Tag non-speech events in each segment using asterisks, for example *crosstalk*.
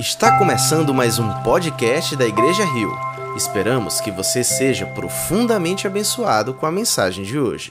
Está começando mais um podcast da Igreja Rio. Esperamos que você seja profundamente abençoado com a mensagem de hoje.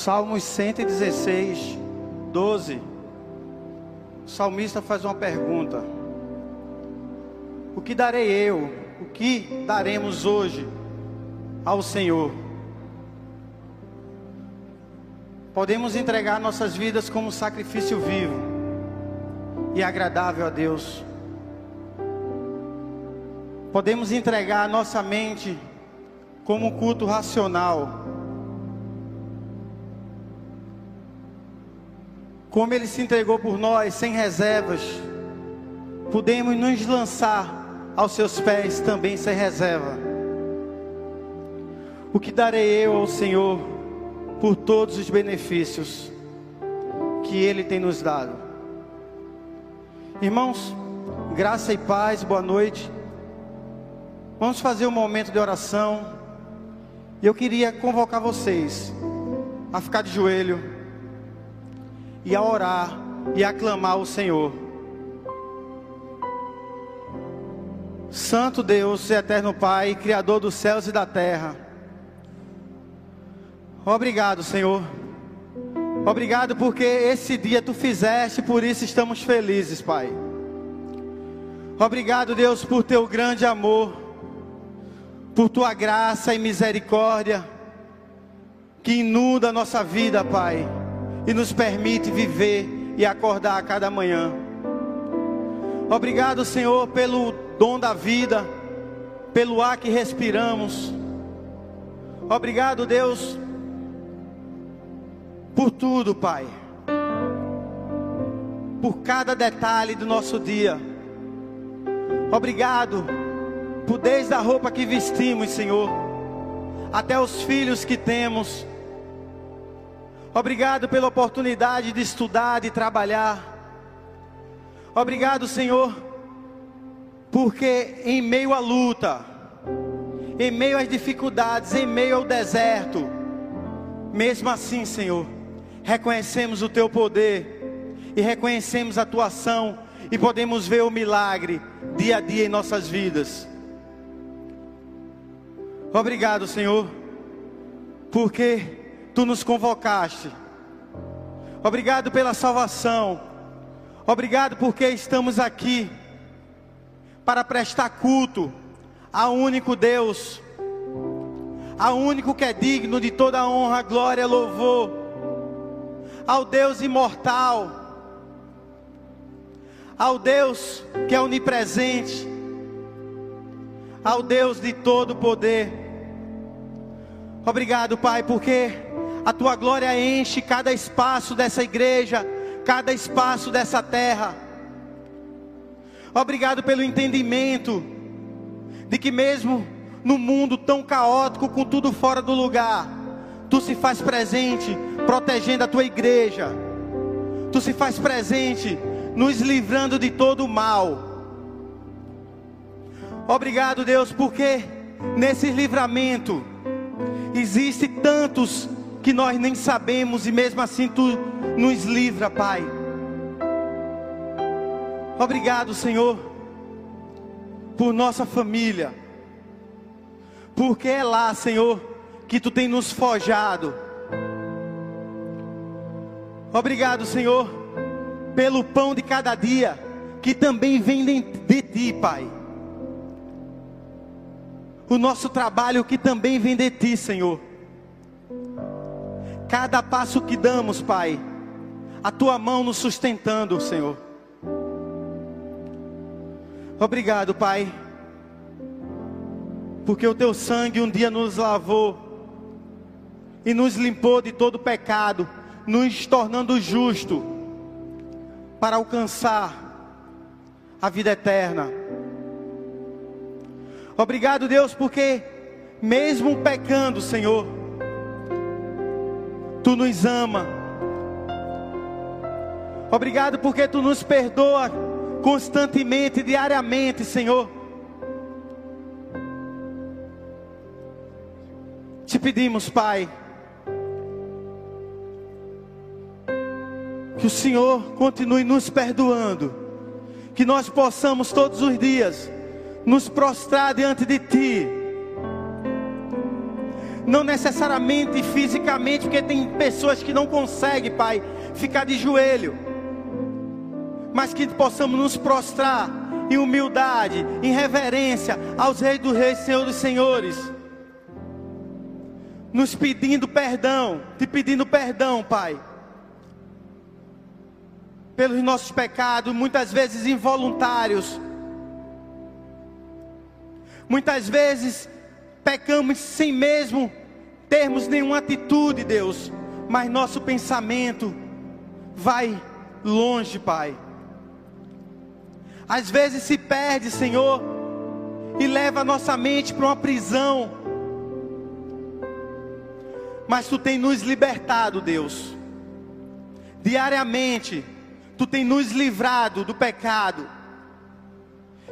Salmos 116, 12. O salmista faz uma pergunta: O que darei eu? O que daremos hoje ao Senhor? Podemos entregar nossas vidas como sacrifício vivo e agradável a Deus. Podemos entregar nossa mente como um culto racional. Como Ele se entregou por nós, sem reservas, podemos nos lançar aos seus pés também sem reserva. O que darei eu ao Senhor por todos os benefícios que Ele tem nos dado? Irmãos, graça e paz, boa noite. Vamos fazer um momento de oração. E eu queria convocar vocês a ficar de joelho e a orar e a clamar ao Senhor. Santo Deus, eterno Pai, Criador dos céus e da terra. Obrigado, Senhor. Obrigado porque esse dia tu fizeste, por isso estamos felizes, Pai. Obrigado, Deus, por teu grande amor por tua graça e misericórdia, que inunda a nossa vida, Pai, e nos permite viver e acordar a cada manhã. Obrigado, Senhor, pelo dom da vida, pelo ar que respiramos. Obrigado, Deus, por tudo, Pai. Por cada detalhe do nosso dia. Obrigado por desde a roupa que vestimos, Senhor, até os filhos que temos. Obrigado pela oportunidade de estudar, de trabalhar. Obrigado, Senhor, porque em meio à luta, em meio às dificuldades, em meio ao deserto, mesmo assim, Senhor, reconhecemos o Teu poder e reconhecemos a Tua ação e podemos ver o milagre dia a dia em nossas vidas. Obrigado, Senhor, porque tu nos convocaste. Obrigado pela salvação. Obrigado porque estamos aqui para prestar culto ao único Deus, ao único que é digno de toda honra, glória, louvor, ao Deus imortal, ao Deus que é onipresente, ao Deus de todo poder. Obrigado, Pai, porque a tua glória enche cada espaço dessa igreja, cada espaço dessa terra. Obrigado pelo entendimento de que mesmo no mundo tão caótico, com tudo fora do lugar, tu se faz presente, protegendo a tua igreja. Tu se faz presente, nos livrando de todo o mal. Obrigado, Deus, porque nesse livramento Existem tantos que nós nem sabemos e mesmo assim tu nos livra, Pai. Obrigado, Senhor, por nossa família. Porque é lá, Senhor, que tu tem nos forjado. Obrigado, Senhor, pelo pão de cada dia que também vem de ti, Pai o nosso trabalho que também vem de Ti, Senhor. Cada passo que damos, Pai, a Tua mão nos sustentando, Senhor. Obrigado, Pai, porque o Teu sangue um dia nos lavou e nos limpou de todo pecado, nos tornando justo para alcançar a vida eterna. Obrigado, Deus, porque mesmo pecando, Senhor, Tu nos ama. Obrigado porque Tu nos perdoa constantemente, diariamente, Senhor. Te pedimos, Pai, que o Senhor continue nos perdoando, que nós possamos todos os dias nos prostrar diante de Ti, Não necessariamente fisicamente, porque tem pessoas que não conseguem, Pai, ficar de joelho. Mas que possamos nos prostrar em humildade, em reverência aos Reis dos Reis, Senhor dos Senhores. Nos pedindo perdão, te pedindo perdão, Pai. Pelos nossos pecados, muitas vezes involuntários. Muitas vezes pecamos sem mesmo termos nenhuma atitude, Deus, mas nosso pensamento vai longe, Pai. Às vezes se perde, Senhor, e leva a nossa mente para uma prisão. Mas tu tem nos libertado, Deus. Diariamente, tu tem nos livrado do pecado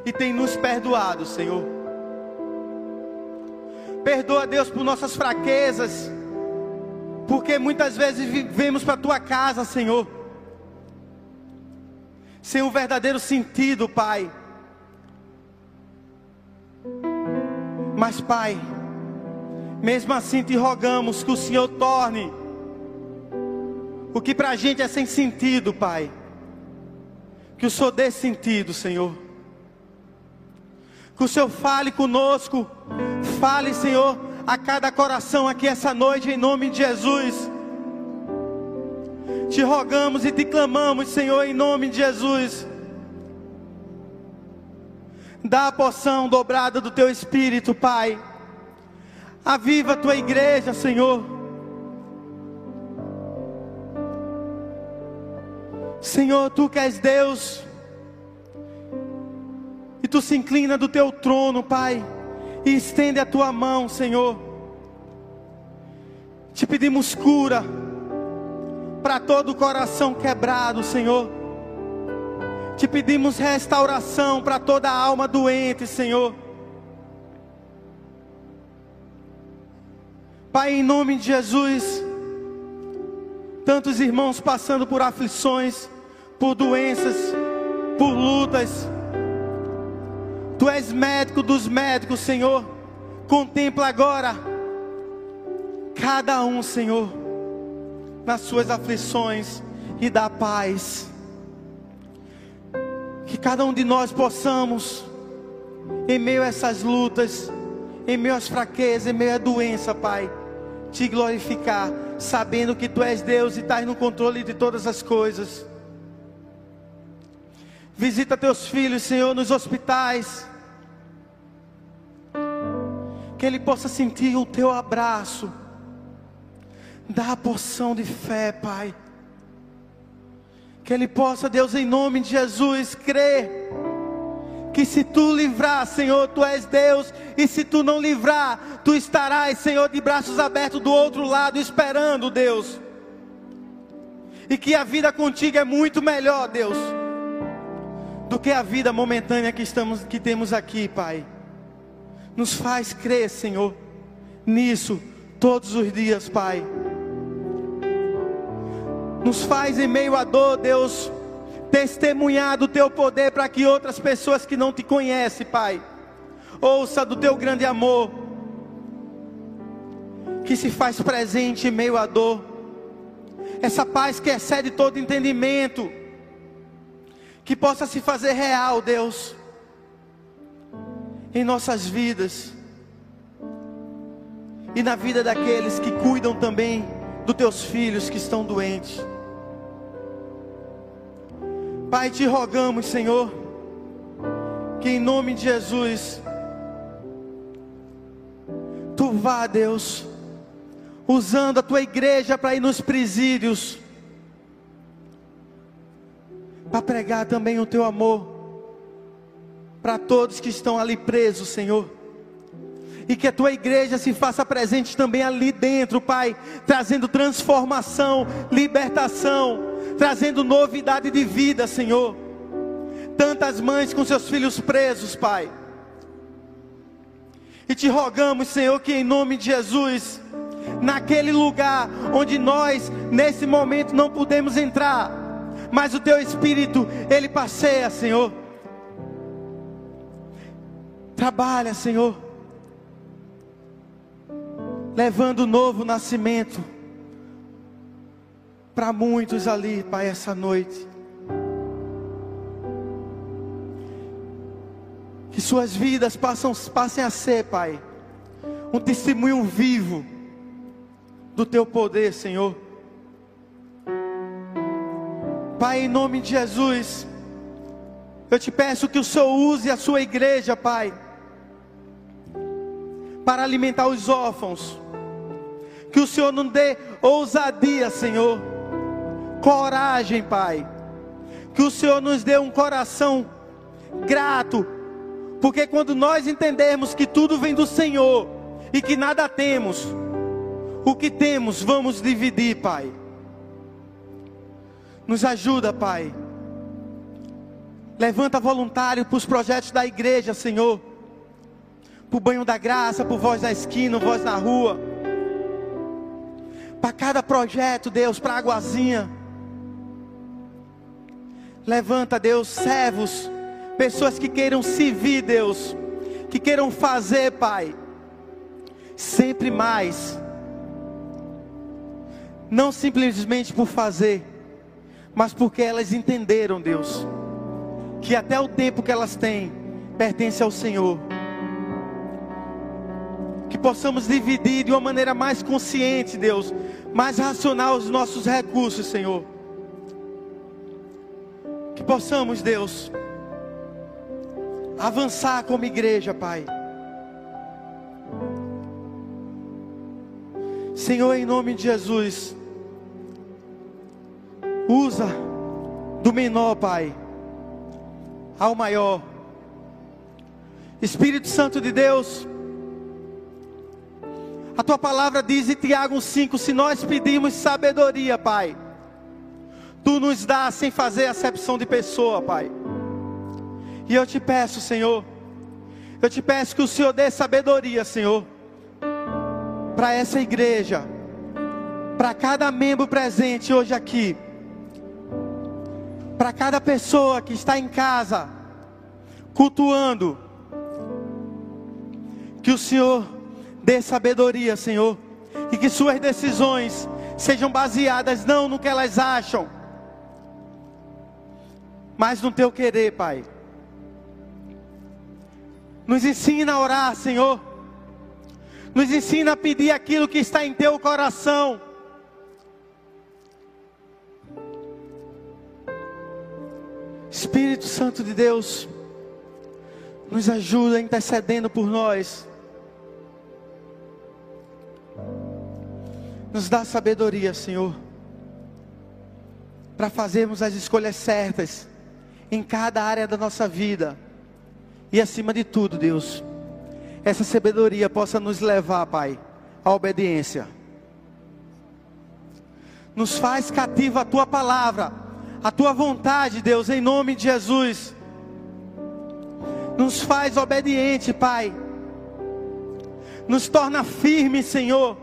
e tem nos perdoado, Senhor. Perdoa, Deus, por nossas fraquezas, porque muitas vezes vivemos para a tua casa, Senhor sem um verdadeiro sentido, Pai. Mas, Pai, mesmo assim te rogamos que o Senhor torne o que para a gente é sem sentido, Pai. Que o Senhor dê sentido, Senhor. Que o Senhor fale conosco. Fale, Senhor, a cada coração aqui essa noite, em nome de Jesus. Te rogamos e te clamamos, Senhor, em nome de Jesus. Dá a porção dobrada do teu espírito, Pai. Aviva a tua igreja, Senhor. Senhor, tu que és Deus, e tu se inclina do teu trono, Pai, e estende a tua mão, Senhor. Te pedimos cura para todo o coração quebrado, Senhor. Te pedimos restauração para toda a alma doente, Senhor. Pai, em nome de Jesus, tantos irmãos passando por aflições, por doenças, por lutas. Tu és médico dos médicos, Senhor. Contempla agora cada um, Senhor nas suas aflições e dá paz. Que cada um de nós possamos, em meio a essas lutas, em meio às fraquezas, em meio à doença, Pai, te glorificar, sabendo que Tu és Deus e estás no controle de todas as coisas. Visita teus filhos, Senhor, nos hospitais. Que ele possa sentir o teu abraço Dá a porção de fé, Pai. Que ele possa, Deus, em nome de Jesus, crer. Que se tu livrar, Senhor, tu és Deus. E se tu não livrar, tu estarás, Senhor, de braços abertos do outro lado, esperando, Deus. E que a vida contigo é muito melhor, Deus, do que a vida momentânea que, estamos, que temos aqui, Pai. Nos faz crer, Senhor, nisso todos os dias, Pai. Nos faz em meio à dor, Deus, testemunhar do teu poder para que outras pessoas que não te conhecem, Pai, ouça do teu grande amor, que se faz presente em meio à dor. Essa paz que excede todo entendimento, que possa se fazer real, Deus, em nossas vidas e na vida daqueles que cuidam também dos teus filhos que estão doentes. Pai, te rogamos, Senhor, que em nome de Jesus, Tu vá, Deus, usando a Tua igreja para ir nos presídios, para pregar também o Teu amor, para todos que estão ali presos, Senhor. E que a tua igreja se faça presente também ali dentro, Pai, trazendo transformação, libertação, trazendo novidade de vida, Senhor. Tantas mães com seus filhos presos, Pai. E te rogamos, Senhor, que em nome de Jesus, naquele lugar onde nós, nesse momento, não podemos entrar, mas o Teu Espírito, Ele passeia, Senhor. Trabalha, Senhor levando novo nascimento para muitos ali, Pai, essa noite. Que suas vidas passam, passem a ser, Pai, um testemunho vivo do Teu poder, Senhor. Pai, em nome de Jesus, eu te peço que o Senhor use a sua igreja, Pai, para alimentar os órfãos. Que o Senhor não dê ousadia, Senhor, coragem, Pai. Que o Senhor nos dê um coração grato, porque quando nós entendermos que tudo vem do Senhor e que nada temos, o que temos vamos dividir, Pai. Nos ajuda, Pai Levanta voluntário para os projetos da igreja, Senhor. Para o banho da graça, para voz da esquina, voz na rua. Para cada projeto, Deus, para a águazinha. Levanta, Deus, servos, pessoas que queiram servir, Deus, que queiram fazer, Pai, sempre mais. Não simplesmente por fazer, mas porque elas entenderam, Deus que até o tempo que elas têm pertence ao Senhor. Que possamos dividir de uma maneira mais consciente, Deus, mais racional os nossos recursos, Senhor. Que possamos, Deus, avançar como igreja, Pai. Senhor, em nome de Jesus, usa do menor, Pai ao maior. Espírito Santo de Deus, a tua palavra diz em Tiago 5: se nós pedimos sabedoria, Pai, tu nos dá sem fazer acepção de pessoa, Pai. E eu te peço, Senhor, eu te peço que o Senhor dê sabedoria, Senhor, para essa igreja, para cada membro presente hoje aqui para cada pessoa que está em casa, cultuando, que o Senhor dê sabedoria, Senhor, e que suas decisões sejam baseadas não no que elas acham, mas no teu querer, Pai. Nos ensina a orar, Senhor. Nos ensina a pedir aquilo que está em teu coração. Espírito Santo de Deus, nos ajuda intercedendo por nós. Nos dá sabedoria, Senhor, para fazermos as escolhas certas em cada área da nossa vida. E acima de tudo, Deus, essa sabedoria possa nos levar, Pai, à obediência. Nos faz cativa a tua palavra a tua vontade, Deus, em nome de Jesus. Nos faz obediente, Pai. Nos torna firme, Senhor.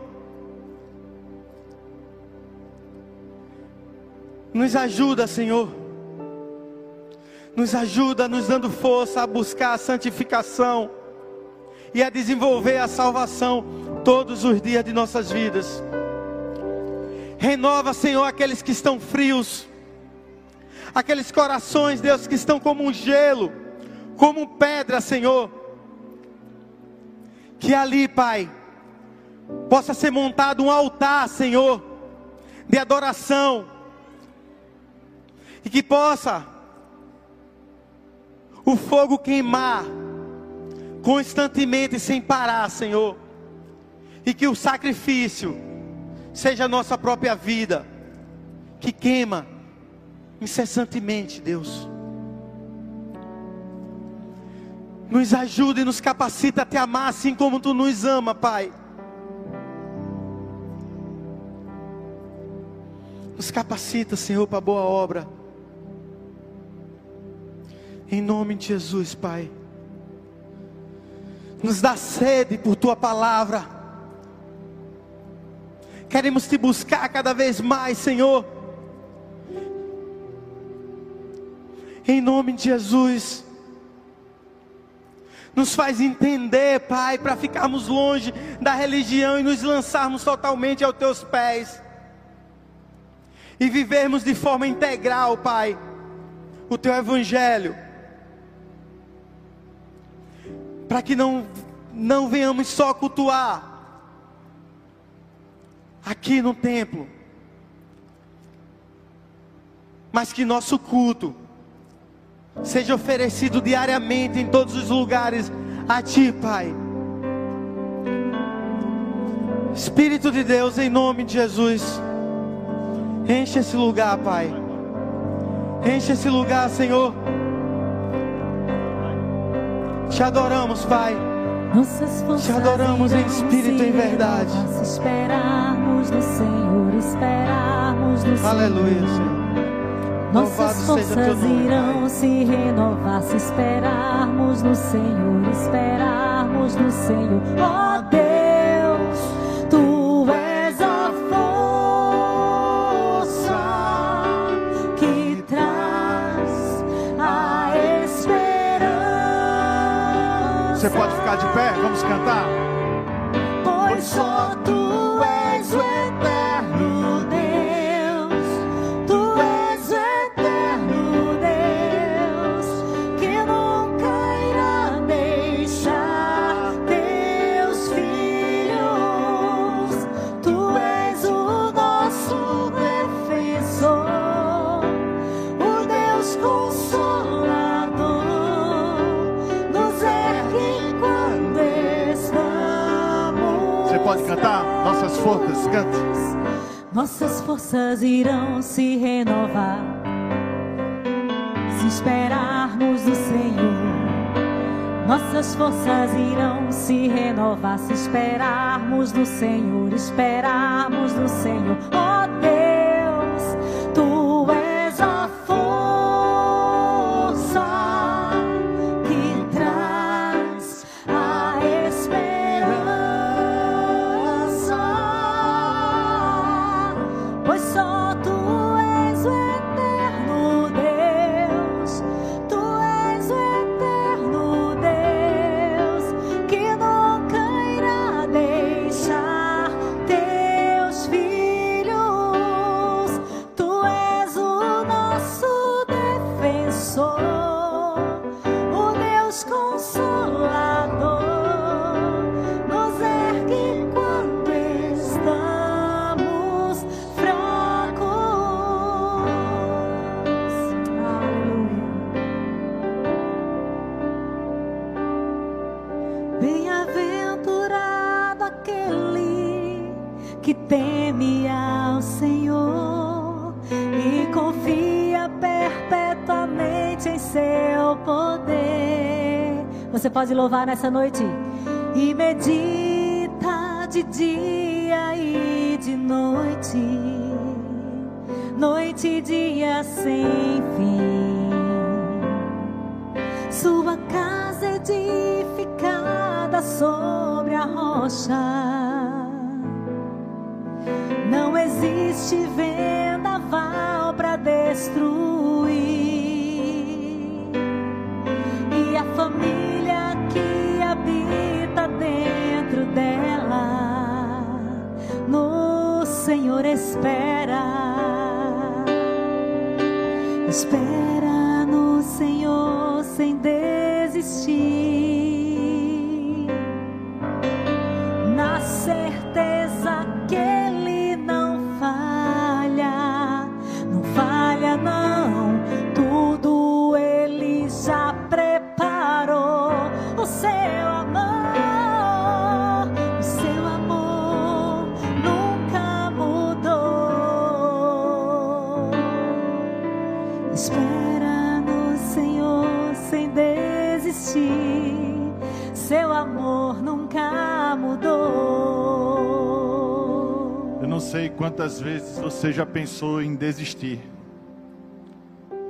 Nos ajuda, Senhor. Nos ajuda, nos dando força a buscar a santificação e a desenvolver a salvação todos os dias de nossas vidas. Renova, Senhor, aqueles que estão frios aqueles corações, Deus, que estão como um gelo, como pedra, Senhor. Que ali, Pai, possa ser montado um altar, Senhor, de adoração, e que possa o fogo queimar constantemente, sem parar, Senhor, e que o sacrifício seja a nossa própria vida, que queima incessantemente, Deus. Nos ajuda e nos capacita a te amar assim como tu nos ama, Pai. Nos capacita, Senhor, para boa obra. Em nome de Jesus, Pai. Nos dá sede por tua palavra. Queremos te buscar cada vez mais, Senhor. Em nome de Jesus. Nos faz entender, Pai, para ficarmos longe da religião e nos lançarmos totalmente aos teus pés. E vivermos de forma integral, Pai, o teu evangelho. Para que não não venhamos só cultuar aqui no templo, mas que nosso culto seja oferecido diariamente em todos os lugares a Ti, Pai. Espírito de Deus, em nome de Jesus, enche esse lugar, Pai. Enche esse lugar, Senhor. Te adoramos, Pai. Te adoramos em espírito e em verdade. esperarmos no Senhor, esperarmos no Senhor. Aleluia, Senhor. Nossas forças irão se renovar se esperarmos no Senhor, esperarmos no Senhor. Ó Deus, de pé? Vamos cantar? Pois só tu Nossas forças, cante. Nossas forças irão se renovar se esperarmos no Senhor. Nossas forças irão se renovar se esperarmos no Senhor, esperarmos no Senhor. Louvar nessa noite. E medita de dia e de noite, noite e dia sem você já pensou em desistir.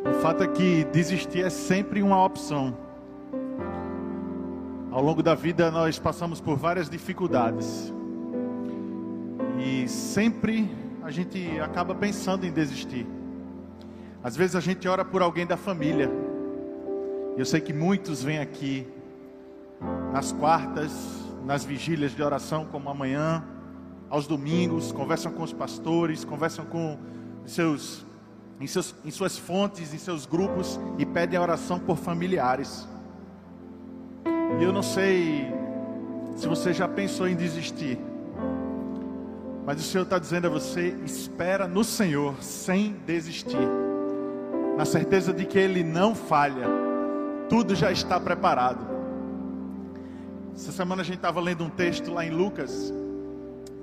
O fato é que desistir é sempre uma opção. Ao longo da vida nós passamos por várias dificuldades. E sempre a gente acaba pensando em desistir. Às vezes a gente ora por alguém da família. Eu sei que muitos vêm aqui nas quartas, nas vigílias de oração, como amanhã, aos domingos, conversam com os pastores, conversam com seus em, seus, em suas fontes, em seus grupos e pedem oração por familiares. E eu não sei se você já pensou em desistir, mas o Senhor está dizendo a você: espera no Senhor sem desistir, na certeza de que Ele não falha, tudo já está preparado. Essa semana a gente estava lendo um texto lá em Lucas,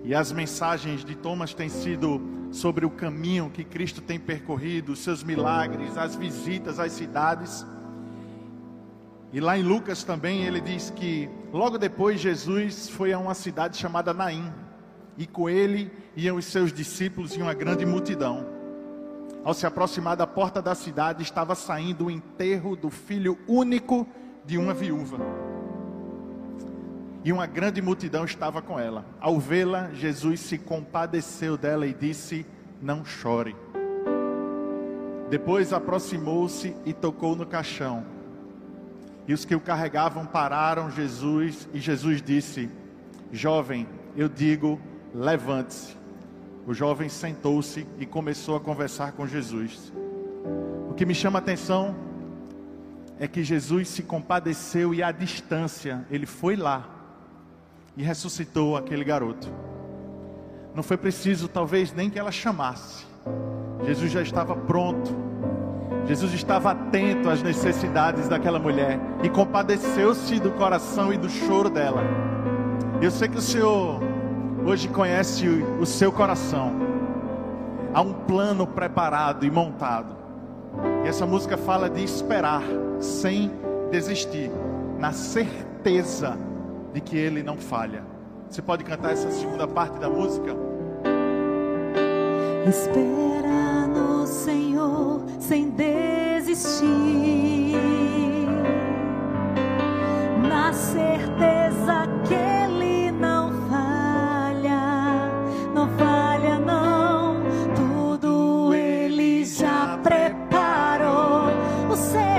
e as mensagens de Thomas têm sido sobre o caminho que Cristo tem percorrido, os seus milagres, as visitas às cidades. E lá em Lucas também ele diz que logo depois Jesus foi a uma cidade chamada Naim, e com ele iam os seus discípulos e uma grande multidão. Ao se aproximar da porta da cidade, estava saindo o enterro do filho único de uma viúva e uma grande multidão estava com ela. Ao vê-la, Jesus se compadeceu dela e disse: Não chore. Depois aproximou-se e tocou no caixão. E os que o carregavam pararam Jesus, e Jesus disse: Jovem, eu digo, levante-se. O jovem sentou-se e começou a conversar com Jesus. O que me chama a atenção é que Jesus se compadeceu e à distância ele foi lá e ressuscitou aquele garoto. Não foi preciso, talvez, nem que ela chamasse. Jesus já estava pronto. Jesus estava atento às necessidades daquela mulher e compadeceu-se do coração e do choro dela. Eu sei que o Senhor hoje conhece o seu coração. Há um plano preparado e montado. E essa música fala de esperar sem desistir, na certeza de que Ele não falha. Você pode cantar essa segunda parte da música? Espera no Senhor sem desistir, na certeza que Ele não falha, não falha não, tudo Ele já preparou. O seu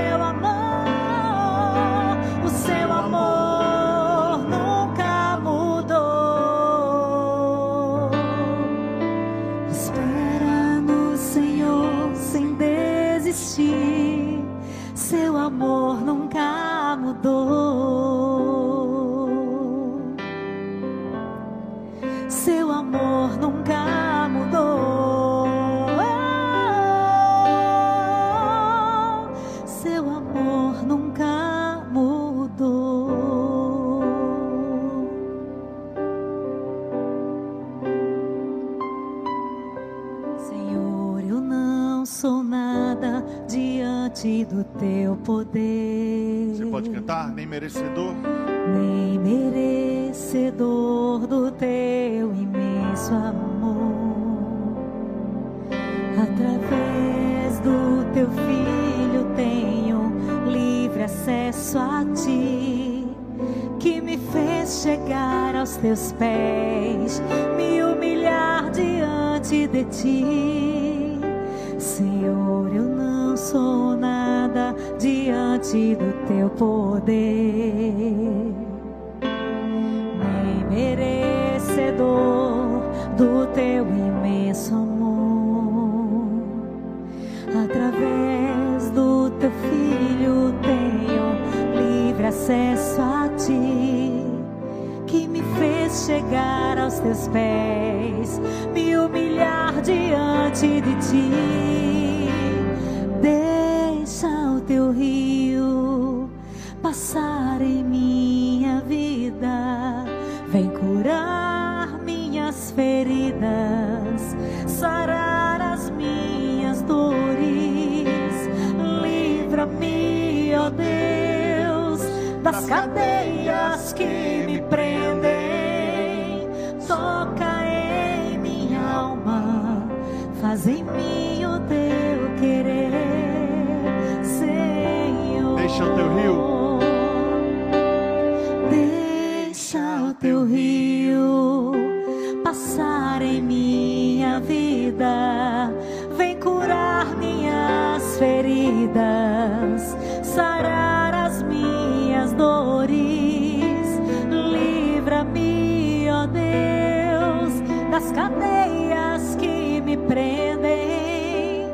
sarar as minhas dores. Livra-me, ó Deus, das cadeias que me prendem.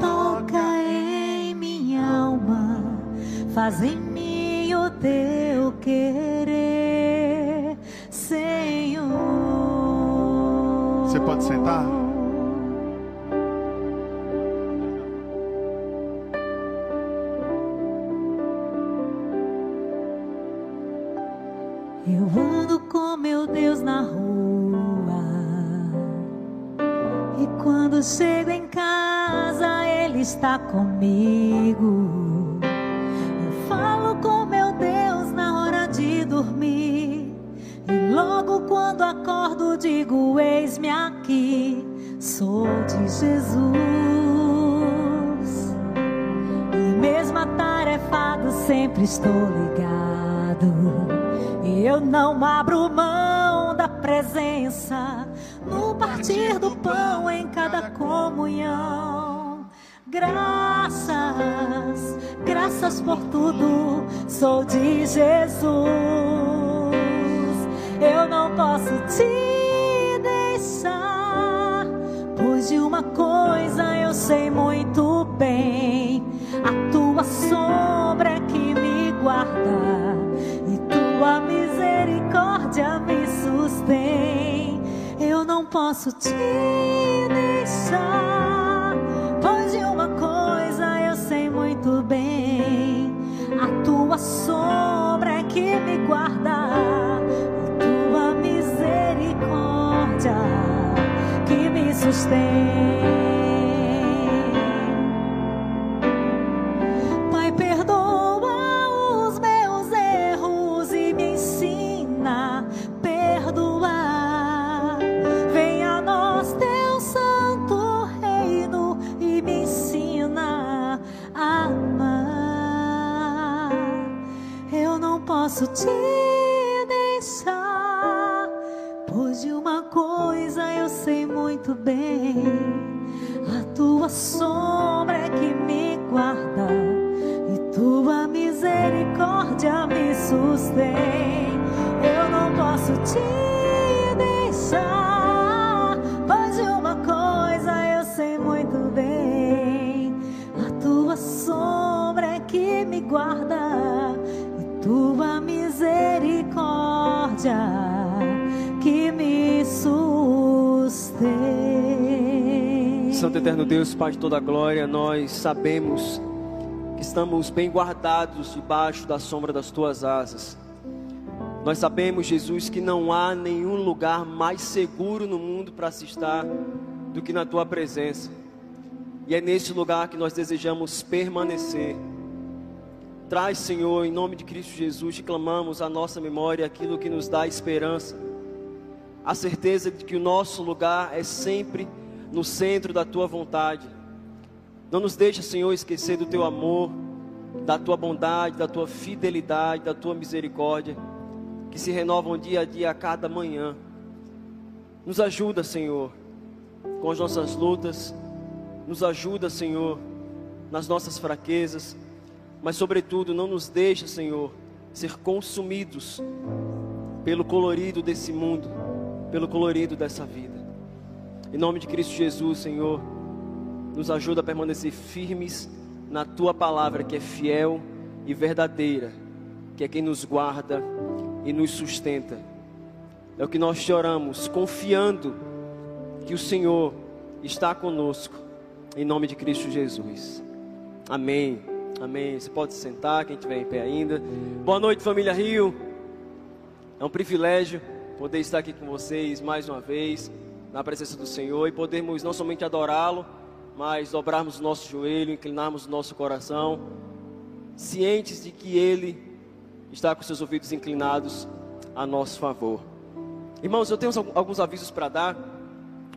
Toca em minha alma, faz em mim o teu querer, Senhor. Você pode sentar? Está comigo. Eu falo com meu Deus na hora de dormir. E logo quando acordo, digo: Eis-me aqui, sou de Jesus. E mesmo atarefado, sempre estou ligado. E eu não abro mão da presença no partir do pão em cada comunhão. Graças, graças por tudo, sou de Jesus. Eu não posso te deixar, pois de uma coisa eu sei muito bem: a tua sombra é que me guarda e tua misericórdia me sustém. Eu não posso te deixar, que me guarda e tua misericórdia que me sustém. Misericórdia me sustém. Eu não posso te deixar, pois de uma coisa eu sei muito bem. A tua sombra é que me guarda e tua misericórdia que me sustém. Santo Eterno Deus, Pai de toda glória, nós sabemos estamos bem guardados debaixo da sombra das tuas asas. Nós sabemos, Jesus, que não há nenhum lugar mais seguro no mundo para se estar do que na tua presença. E é nesse lugar que nós desejamos permanecer. Traz, Senhor, em nome de Cristo Jesus, te clamamos a nossa memória aquilo que nos dá esperança. A certeza de que o nosso lugar é sempre no centro da tua vontade. Não nos deixa, Senhor, esquecer do teu amor, da tua bondade, da tua fidelidade, da tua misericórdia, que se renovam dia a dia a cada manhã. Nos ajuda, Senhor, com as nossas lutas, nos ajuda, Senhor, nas nossas fraquezas, mas, sobretudo, não nos deixa, Senhor, ser consumidos pelo colorido desse mundo, pelo colorido dessa vida. Em nome de Cristo Jesus, Senhor, nos ajuda a permanecer firmes na tua palavra, que é fiel e verdadeira, que é quem nos guarda e nos sustenta. É o que nós te oramos, confiando que o Senhor está conosco, em nome de Cristo Jesus. Amém. Amém. Você pode se sentar, quem estiver em pé ainda. Boa noite, família Rio. É um privilégio poder estar aqui com vocês mais uma vez, na presença do Senhor e podermos não somente adorá-lo, mas dobrarmos o nosso joelho, inclinarmos o nosso coração, cientes de que Ele está com seus ouvidos inclinados a nosso favor. Irmãos, eu tenho alguns avisos para dar.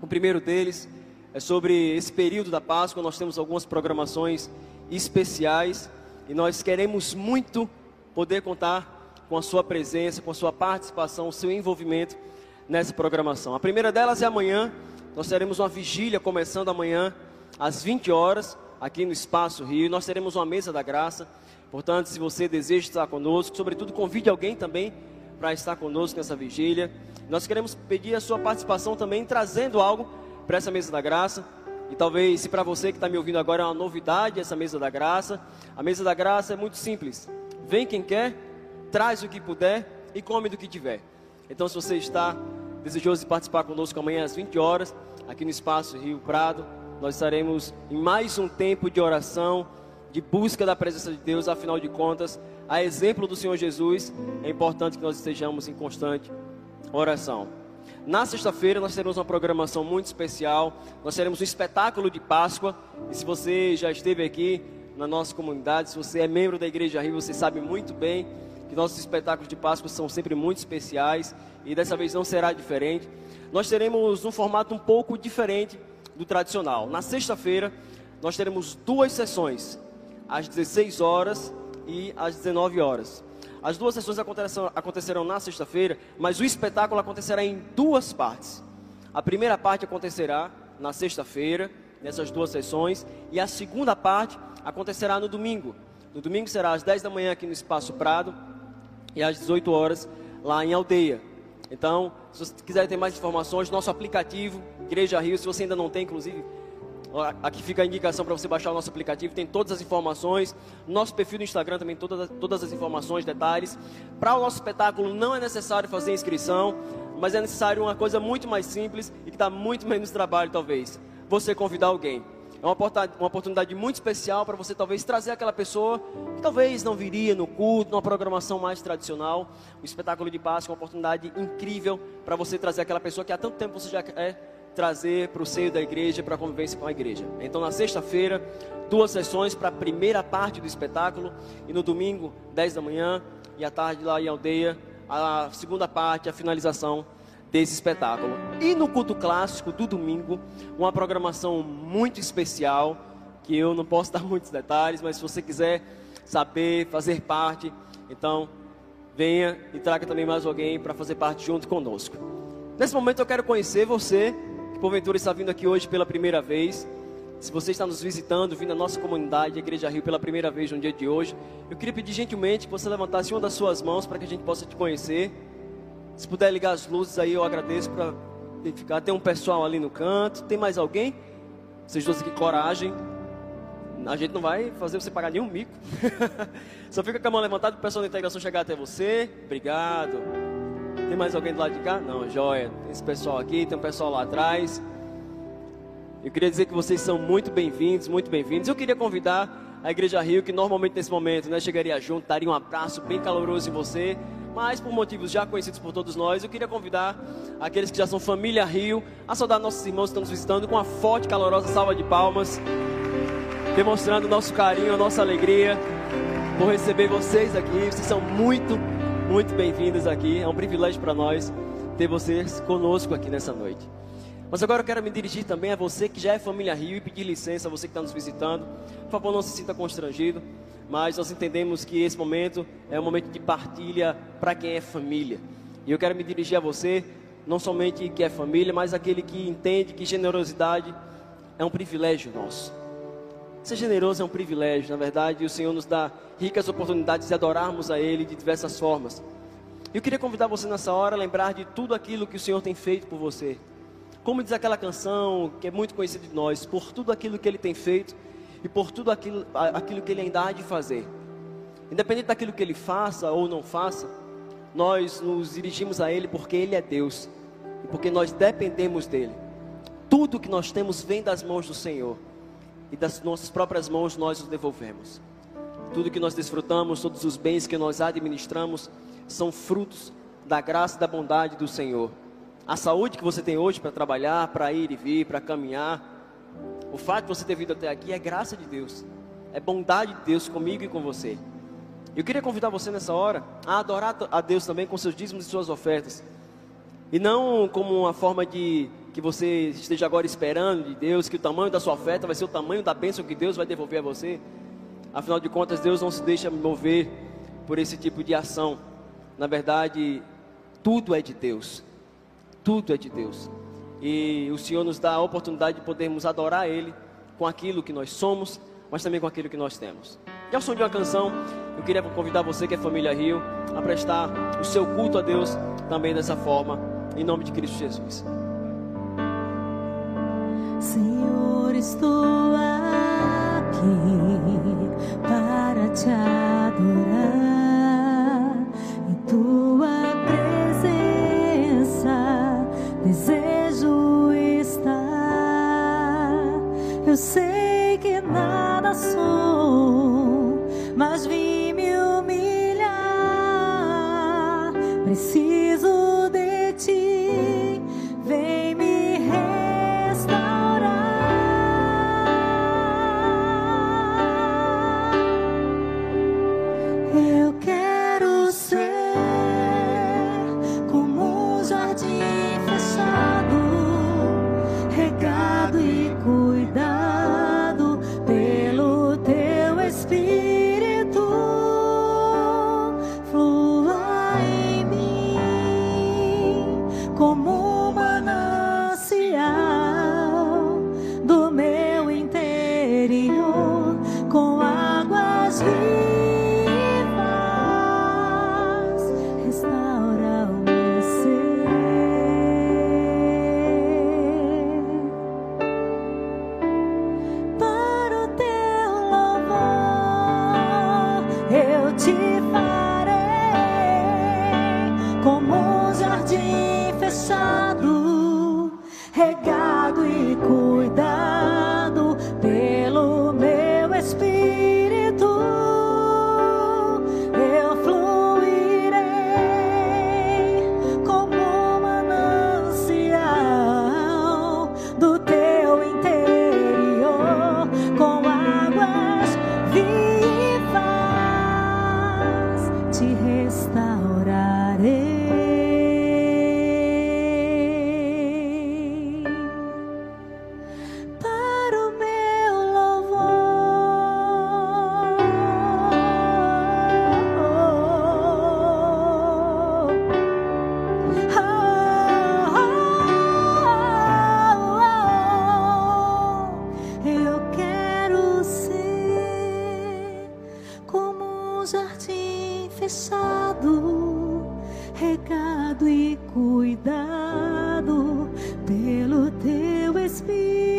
O primeiro deles é sobre esse período da Páscoa. Nós temos algumas programações especiais e nós queremos muito poder contar com a sua presença, com a sua participação, o seu envolvimento nessa programação. A primeira delas é amanhã. Nós teremos uma vigília começando amanhã às 20 horas aqui no Espaço Rio. Nós teremos uma mesa da graça. Portanto, se você deseja estar conosco, sobretudo convide alguém também para estar conosco nessa vigília. Nós queremos pedir a sua participação também, trazendo algo para essa mesa da graça. E talvez, se para você que está me ouvindo agora é uma novidade essa mesa da graça, a mesa da graça é muito simples. Vem quem quer, traz o que puder e come do que tiver. Então, se você está desejoso de participar conosco amanhã às 20 horas, aqui no Espaço Rio Prado, nós estaremos em mais um tempo de oração, de busca da presença de Deus, afinal de contas, a exemplo do Senhor Jesus, é importante que nós estejamos em constante oração. Na sexta-feira nós teremos uma programação muito especial. Nós teremos um espetáculo de Páscoa. E se você já esteve aqui na nossa comunidade, se você é membro da Igreja Rio, você sabe muito bem que nossos espetáculos de Páscoa são sempre muito especiais e dessa vez não será diferente. Nós teremos um formato um pouco diferente do tradicional. Na sexta-feira nós teremos duas sessões, às 16 horas e às 19 horas. As duas sessões acontecerão na sexta-feira, mas o espetáculo acontecerá em duas partes. A primeira parte acontecerá na sexta-feira, nessas duas sessões, e a segunda parte acontecerá no domingo. No domingo será às 10 da manhã aqui no Espaço Prado e às 18 horas lá em Aldeia. Então, se você quiser ter mais informações, nosso aplicativo, Igreja Rio, se você ainda não tem, inclusive, Aqui fica a indicação para você baixar o nosso aplicativo, tem todas as informações. Nosso perfil no Instagram também, todas, todas as informações, detalhes. Para o nosso espetáculo não é necessário fazer inscrição, mas é necessário uma coisa muito mais simples e que dá muito menos trabalho, talvez. Você convidar alguém. É uma oportunidade muito especial para você talvez trazer aquela pessoa que talvez não viria no culto, numa programação mais tradicional. O espetáculo de Páscoa é uma oportunidade incrível para você trazer aquela pessoa que há tanto tempo você já é trazer para o seio da igreja, para a convivência com a igreja. Então, na sexta-feira, duas sessões para a primeira parte do espetáculo, e no domingo, 10 da manhã, e à tarde lá em aldeia, a segunda parte, a finalização desse espetáculo. E no culto clássico do domingo, uma programação muito especial, que eu não posso *laughs* dar muitos detalhes, mas se você quiser saber, fazer parte, então venha e traga também mais alguém para fazer parte junto conosco. Nesse momento eu quero conhecer você porventura está vindo aqui hoje pela primeira vez, se você está nos visitando, vindo à nossa comunidade, Igreja Rio, pela primeira vez no dia de hoje, eu queria pedir gentilmente que você levantasse uma das suas mãos para que a gente possa te conhecer. Se puder ligar as luzes aí, eu agradeço para identificar. Tem um pessoal ali no canto, tem mais alguém? Vocês dois aqui, coragem. A gente não vai fazer você pagar nenhum mico. *laughs* Só fica com a mão levantada para o pessoal da integração chegar até você. Obrigado. Tem mais alguém do lado de cá? Não, joia. Tem esse pessoal aqui, tem um pessoal lá atrás. Eu queria dizer que vocês são muito bem-vindos, muito bem-vindos. Eu queria convidar a Igreja Rio, que normalmente nesse momento né, chegaria junto, daria um abraço bem caloroso em você, mas por motivos já conhecidos por todos nós, eu queria convidar aqueles que já são família Rio a saudar nossos irmãos que estão nos visitando com uma forte, calorosa salva de palmas, demonstrando nosso carinho, a nossa alegria por receber vocês aqui. Vocês são muito muito bem-vindos aqui. É um privilégio para nós ter vocês conosco aqui nessa noite. Mas agora eu quero me dirigir também a você que já é família Rio e pedir licença a você que está nos visitando. Por favor, não se sinta constrangido, mas nós entendemos que esse momento é um momento de partilha para quem é família. E eu quero me dirigir a você, não somente que é família, mas aquele que entende que generosidade é um privilégio nosso. Ser generoso é um privilégio, na verdade, e o Senhor nos dá ricas oportunidades de adorarmos a Ele de diversas formas. Eu queria convidar você nessa hora a lembrar de tudo aquilo que o Senhor tem feito por você. Como diz aquela canção que é muito conhecida de nós, por tudo aquilo que Ele tem feito e por tudo aquilo, aquilo que Ele ainda há de fazer. Independente daquilo que Ele faça ou não faça, nós nos dirigimos a Ele porque Ele é Deus e porque nós dependemos dEle. Tudo que nós temos vem das mãos do Senhor e das nossas próprias mãos nós os devolvemos. Tudo que nós desfrutamos, todos os bens que nós administramos, são frutos da graça e da bondade do Senhor. A saúde que você tem hoje para trabalhar, para ir e vir, para caminhar, o fato de você ter vindo até aqui é graça de Deus, é bondade de Deus comigo e com você. Eu queria convidar você nessa hora a adorar a Deus também com seus dízimos e suas ofertas, e não como uma forma de que você esteja agora esperando de Deus, que o tamanho da sua oferta vai ser o tamanho da bênção que Deus vai devolver a você. Afinal de contas, Deus não se deixa mover por esse tipo de ação. Na verdade, tudo é de Deus. Tudo é de Deus. E o Senhor nos dá a oportunidade de podermos adorar Ele com aquilo que nós somos, mas também com aquilo que nós temos. E ao som de uma canção, eu queria convidar você que é família Rio a prestar o seu culto a Deus também dessa forma, em nome de Cristo Jesus. Senhor, estou aqui para te adorar em tua presença. Desejo estar. Eu sei fechado, regado e cuidado pelo teu Espírito.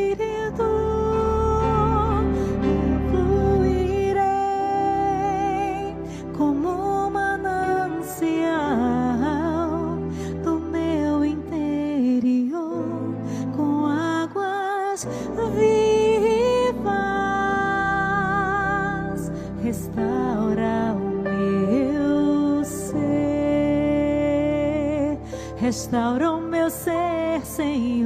Restaura o meu ser, Senhor.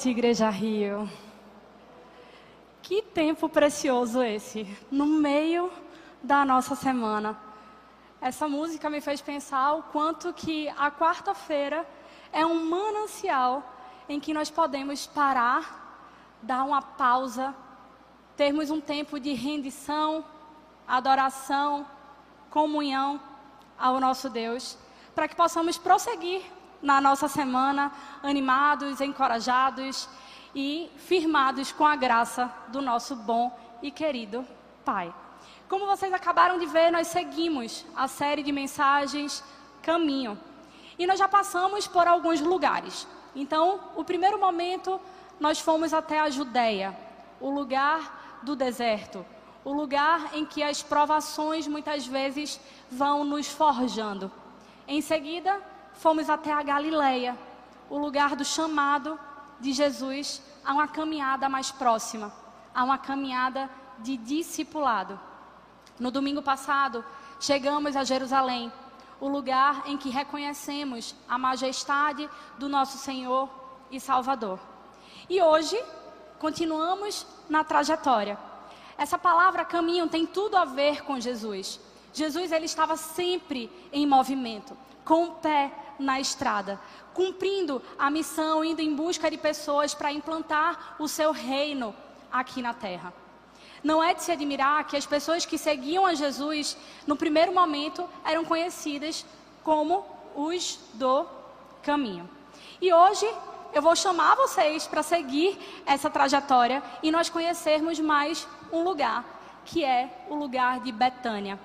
Noite, Igreja Rio. Que tempo precioso esse, no meio da nossa semana. Essa música me fez pensar o quanto que a quarta-feira é um manancial em que nós podemos parar, dar uma pausa, termos um tempo de rendição, adoração, comunhão ao nosso Deus, para que possamos prosseguir na nossa semana animados, encorajados e firmados com a graça do nosso bom e querido Pai. Como vocês acabaram de ver, nós seguimos a série de mensagens Caminho. E nós já passamos por alguns lugares. Então, o primeiro momento, nós fomos até a Judéia, o lugar do deserto, o lugar em que as provações muitas vezes vão nos forjando. Em seguida, fomos até a Galileia, o lugar do chamado de Jesus a uma caminhada mais próxima, a uma caminhada de discipulado. No domingo passado, chegamos a Jerusalém, o lugar em que reconhecemos a majestade do nosso Senhor e Salvador. E hoje, continuamos na trajetória. Essa palavra caminho tem tudo a ver com Jesus. Jesus ele estava sempre em movimento, com o pé na estrada, cumprindo a missão, indo em busca de pessoas para implantar o seu reino aqui na terra. Não é de se admirar que as pessoas que seguiam a Jesus, no primeiro momento, eram conhecidas como os do caminho. E hoje eu vou chamar vocês para seguir essa trajetória e nós conhecermos mais um lugar, que é o lugar de Betânia.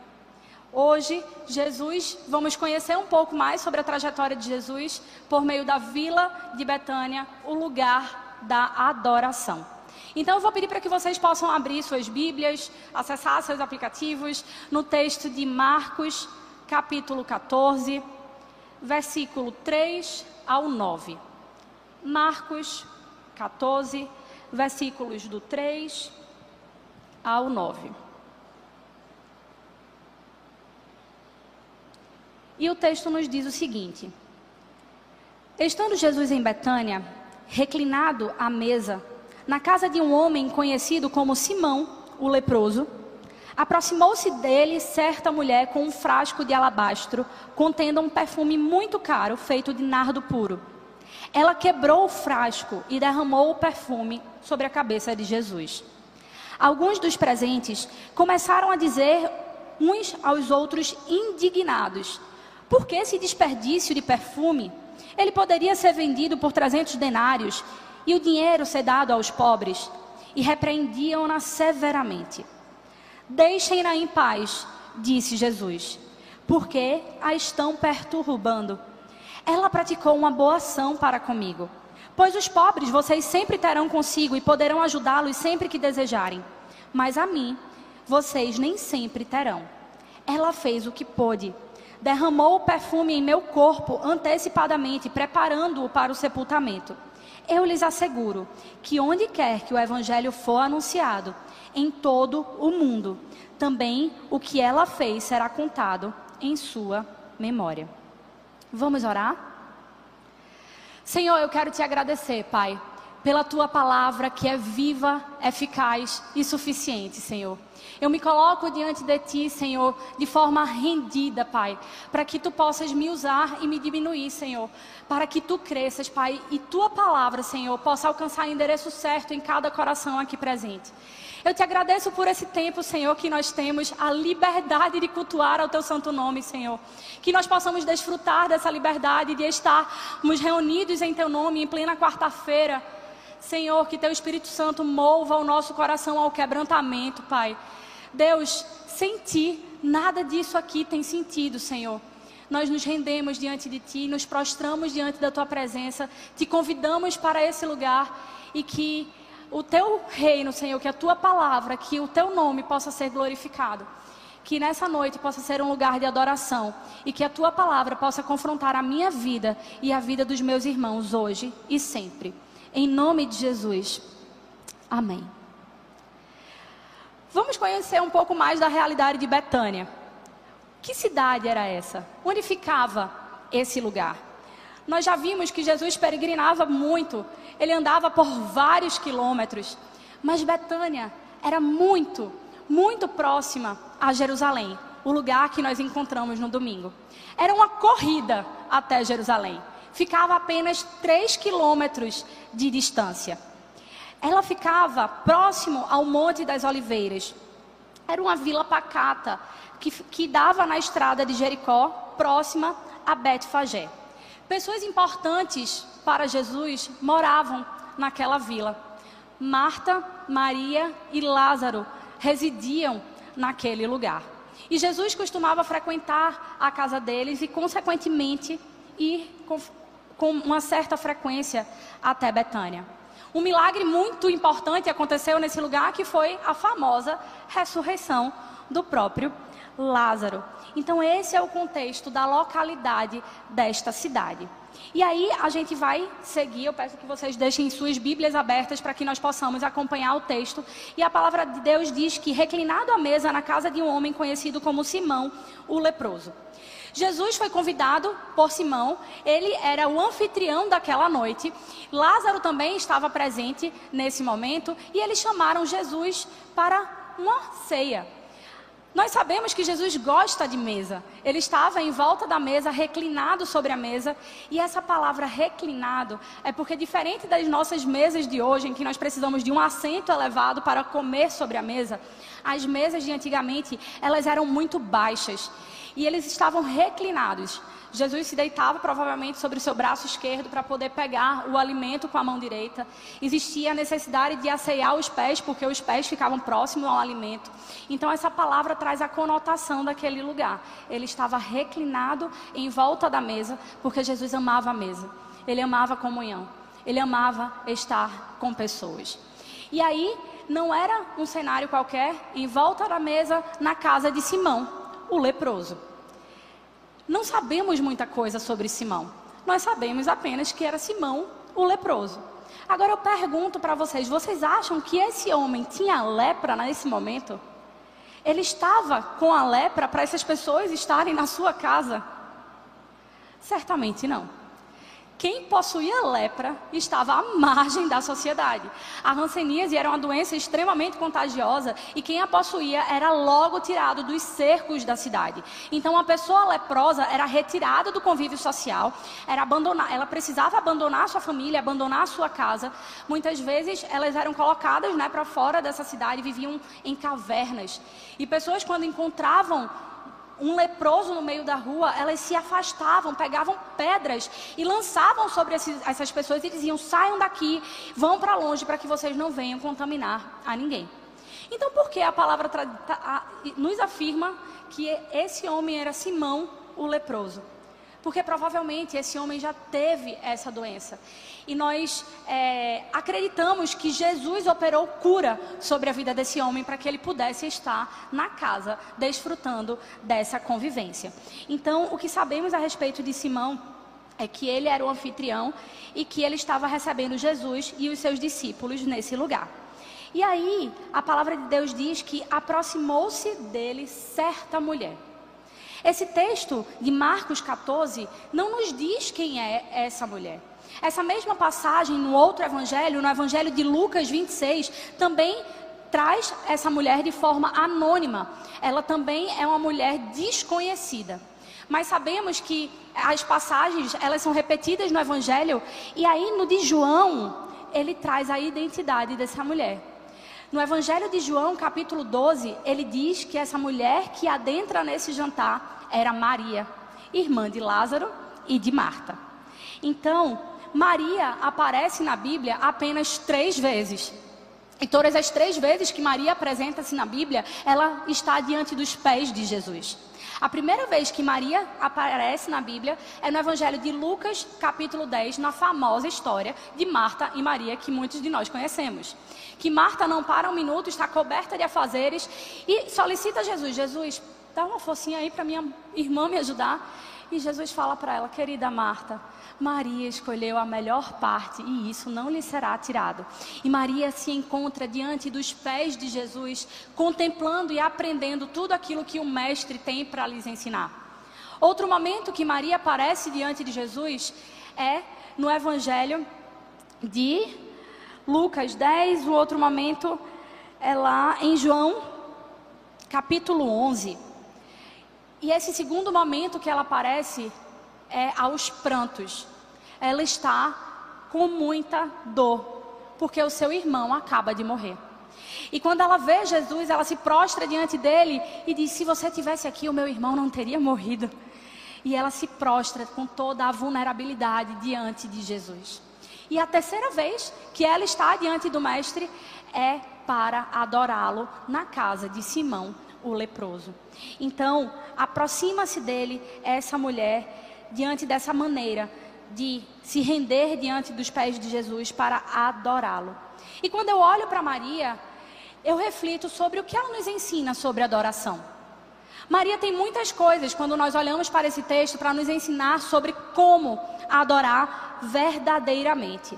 Hoje, Jesus, vamos conhecer um pouco mais sobre a trajetória de Jesus por meio da vila de Betânia, o lugar da adoração. Então, eu vou pedir para que vocês possam abrir suas Bíblias, acessar seus aplicativos no texto de Marcos, capítulo 14, versículo 3 ao 9. Marcos 14, versículos do 3 ao 9. E o texto nos diz o seguinte: Estando Jesus em Betânia, reclinado à mesa, na casa de um homem conhecido como Simão, o leproso, aproximou-se dele certa mulher com um frasco de alabastro contendo um perfume muito caro feito de nardo puro. Ela quebrou o frasco e derramou o perfume sobre a cabeça de Jesus. Alguns dos presentes começaram a dizer uns aos outros indignados: por que esse desperdício de perfume? Ele poderia ser vendido por 300 denários e o dinheiro ser dado aos pobres. E repreendiam-na severamente. Deixem-na em paz, disse Jesus, porque a estão perturbando. Ela praticou uma boa ação para comigo. Pois os pobres vocês sempre terão consigo e poderão ajudá-los sempre que desejarem. Mas a mim, vocês nem sempre terão. Ela fez o que pôde. Derramou o perfume em meu corpo antecipadamente, preparando-o para o sepultamento. Eu lhes asseguro que onde quer que o evangelho for anunciado, em todo o mundo, também o que ela fez será contado em sua memória. Vamos orar? Senhor, eu quero te agradecer, Pai, pela tua palavra que é viva, eficaz e suficiente, Senhor. Eu me coloco diante de ti, Senhor, de forma rendida, Pai, para que tu possas me usar e me diminuir, Senhor, para que tu cresças, Pai, e tua palavra, Senhor, possa alcançar o endereço certo em cada coração aqui presente. Eu te agradeço por esse tempo, Senhor, que nós temos a liberdade de cultuar ao teu santo nome, Senhor. Que nós possamos desfrutar dessa liberdade de estarmos reunidos em teu nome em plena quarta-feira. Senhor, que teu Espírito Santo mova o nosso coração ao quebrantamento, Pai. Deus, sem ti, nada disso aqui tem sentido, Senhor. Nós nos rendemos diante de Ti, nos prostramos diante da Tua presença, te convidamos para esse lugar e que o teu reino, Senhor, que a tua palavra, que o teu nome possa ser glorificado. Que nessa noite possa ser um lugar de adoração e que a tua palavra possa confrontar a minha vida e a vida dos meus irmãos hoje e sempre. Em nome de Jesus. Amém. Vamos conhecer um pouco mais da realidade de Betânia. Que cidade era essa? Onde ficava esse lugar? Nós já vimos que Jesus peregrinava muito, ele andava por vários quilômetros, mas Betânia era muito, muito próxima a Jerusalém, o lugar que nós encontramos no domingo. Era uma corrida até Jerusalém, ficava apenas 3 quilômetros de distância. Ela ficava próximo ao Monte das Oliveiras. Era uma vila pacata que, que dava na estrada de Jericó, próxima a Betfagé. Pessoas importantes para Jesus moravam naquela vila. Marta, Maria e Lázaro residiam naquele lugar. E Jesus costumava frequentar a casa deles e, consequentemente, ir com, uma certa frequência até Betânia. Um milagre muito importante aconteceu nesse lugar, que foi a famosa ressurreição do próprio Lázaro. Então, esse é o contexto da localidade desta cidade. E aí a gente vai seguir. Eu peço que vocês deixem suas Bíblias abertas para que nós possamos acompanhar o texto. E a palavra de Deus diz que, reclinado à mesa na casa de um homem conhecido como Simão, o leproso. Jesus foi convidado por Simão, ele era o anfitrião daquela noite. Lázaro também estava presente nesse momento e eles chamaram Jesus para uma ceia. Nós sabemos que Jesus gosta de mesa. Ele estava em volta da mesa, reclinado sobre a mesa. E essa palavra reclinado é porque, diferente das nossas mesas de hoje, em que nós precisamos de um assento elevado para comer sobre a mesa, as mesas de antigamente elas eram muito baixas e eles estavam reclinados. Jesus se deitava provavelmente sobre o seu braço esquerdo para poder pegar o alimento com a mão direita. Existia a necessidade de aceiar os pés, porque os pés ficavam próximos ao alimento. Então, essa palavra traz a conotação daquele lugar. Ele estava reclinado em volta da mesa, porque Jesus amava a mesa. Ele amava a comunhão. Ele amava estar com pessoas. E aí, não era um cenário qualquer, em volta da mesa, na casa de Simão, o leproso. Não sabemos muita coisa sobre Simão. Nós sabemos apenas que era Simão, o leproso. Agora eu pergunto para vocês: vocês acham que esse homem tinha lepra nesse momento? Ele estava com a lepra para essas pessoas estarem na sua casa? Certamente não. Quem possuía lepra estava à margem da sociedade. A hanseníase era uma doença extremamente contagiosa e quem a possuía era logo tirado dos cercos da cidade. Então, a pessoa leprosa era retirada do convívio social, era abandonar, ela precisava abandonar sua família, abandonar sua casa. Muitas vezes elas eram colocadas né, para fora dessa cidade, viviam em cavernas. E pessoas, quando encontravam um leproso no meio da rua, elas se afastavam, pegavam pedras e lançavam sobre esses, essas pessoas e diziam: saiam daqui, vão para longe para que vocês não venham contaminar a ninguém. Então, por que a palavra nos afirma que esse homem era Simão, o leproso? Porque provavelmente esse homem já teve essa doença. E nós é, acreditamos que Jesus operou cura sobre a vida desse homem para que ele pudesse estar na casa, desfrutando dessa convivência. Então, o que sabemos a respeito de Simão é que ele era o anfitrião e que ele estava recebendo Jesus e os seus discípulos nesse lugar. E aí, a palavra de Deus diz que aproximou-se dele certa mulher. Esse texto de Marcos 14 não nos diz quem é essa mulher. Essa mesma passagem no outro evangelho, no evangelho de Lucas 26, também traz essa mulher de forma anônima. Ela também é uma mulher desconhecida. Mas sabemos que as passagens, elas são repetidas no evangelho, e aí no de João, ele traz a identidade dessa mulher. No Evangelho de João, capítulo 12, ele diz que essa mulher que adentra nesse jantar era Maria, irmã de Lázaro e de Marta. Então, Maria aparece na Bíblia apenas três vezes. E todas as três vezes que Maria apresenta-se na Bíblia, ela está diante dos pés de Jesus. A primeira vez que Maria aparece na Bíblia é no Evangelho de Lucas, capítulo 10, na famosa história de Marta e Maria, que muitos de nós conhecemos. Que Marta não para um minuto, está coberta de afazeres e solicita Jesus: Jesus, dá uma forcinha aí para minha irmã me ajudar. E Jesus fala para ela, querida Marta, Maria escolheu a melhor parte e isso não lhe será tirado. E Maria se encontra diante dos pés de Jesus, contemplando e aprendendo tudo aquilo que o Mestre tem para lhes ensinar. Outro momento que Maria aparece diante de Jesus é no Evangelho de Lucas 10. O outro momento é lá em João, capítulo 11. E esse segundo momento que ela aparece é aos prantos. Ela está com muita dor, porque o seu irmão acaba de morrer. E quando ela vê Jesus, ela se prostra diante dele e diz: Se você tivesse aqui, o meu irmão não teria morrido. E ela se prostra com toda a vulnerabilidade diante de Jesus. E a terceira vez que ela está diante do Mestre é para adorá-lo na casa de Simão, o leproso. Então, aproxima-se dele essa mulher diante dessa maneira, de se render diante dos pés de Jesus para adorá-lo. E quando eu olho para Maria, eu reflito sobre o que ela nos ensina sobre adoração. Maria tem muitas coisas quando nós olhamos para esse texto para nos ensinar sobre como adorar verdadeiramente.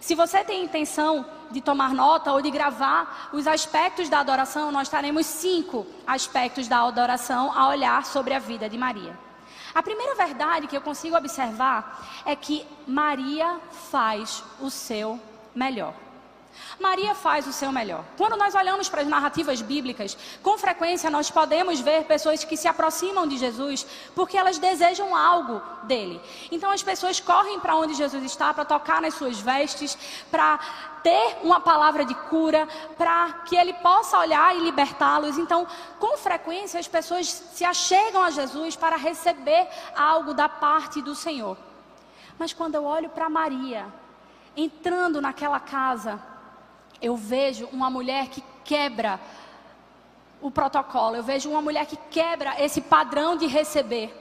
Se você tem intenção de tomar nota ou de gravar os aspectos da adoração, nós teremos cinco aspectos da adoração a olhar sobre a vida de Maria. A primeira verdade que eu consigo observar é que Maria faz o seu melhor. Maria faz o seu melhor. Quando nós olhamos para as narrativas bíblicas, com frequência nós podemos ver pessoas que se aproximam de Jesus porque elas desejam algo dele. Então as pessoas correm para onde Jesus está para tocar nas suas vestes, para ter uma palavra de cura, para que ele possa olhar e libertá-los. Então, com frequência as pessoas se achegam a Jesus para receber algo da parte do Senhor. Mas quando eu olho para Maria, entrando naquela casa, eu vejo uma mulher que quebra o protocolo, eu vejo uma mulher que quebra esse padrão de receber.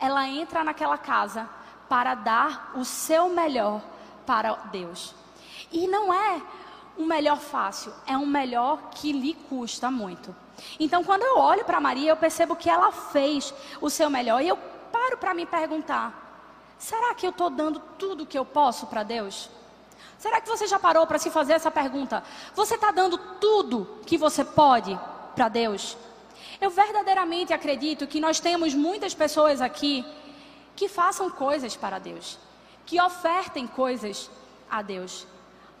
Ela entra naquela casa para dar o seu melhor para Deus. E não é um melhor fácil, é um melhor que lhe custa muito. Então, quando eu olho para Maria, eu percebo que ela fez o seu melhor. E eu paro para me perguntar: será que eu estou dando tudo o que eu posso para Deus? Será que você já parou para se fazer essa pergunta? Você está dando tudo que você pode para Deus? Eu verdadeiramente acredito que nós temos muitas pessoas aqui que façam coisas para Deus, que ofertem coisas a Deus.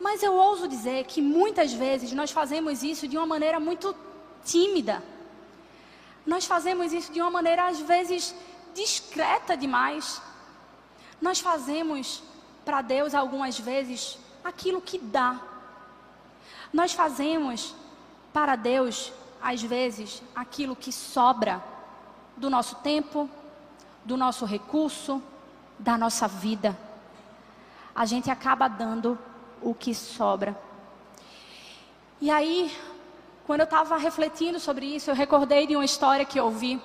Mas eu ouso dizer que muitas vezes nós fazemos isso de uma maneira muito tímida. Nós fazemos isso de uma maneira às vezes discreta demais. Nós fazemos para Deus algumas vezes aquilo que dá. Nós fazemos para Deus, às vezes, aquilo que sobra do nosso tempo, do nosso recurso, da nossa vida. A gente acaba dando o que sobra. E aí, quando eu estava refletindo sobre isso, eu recordei de uma história que eu ouvi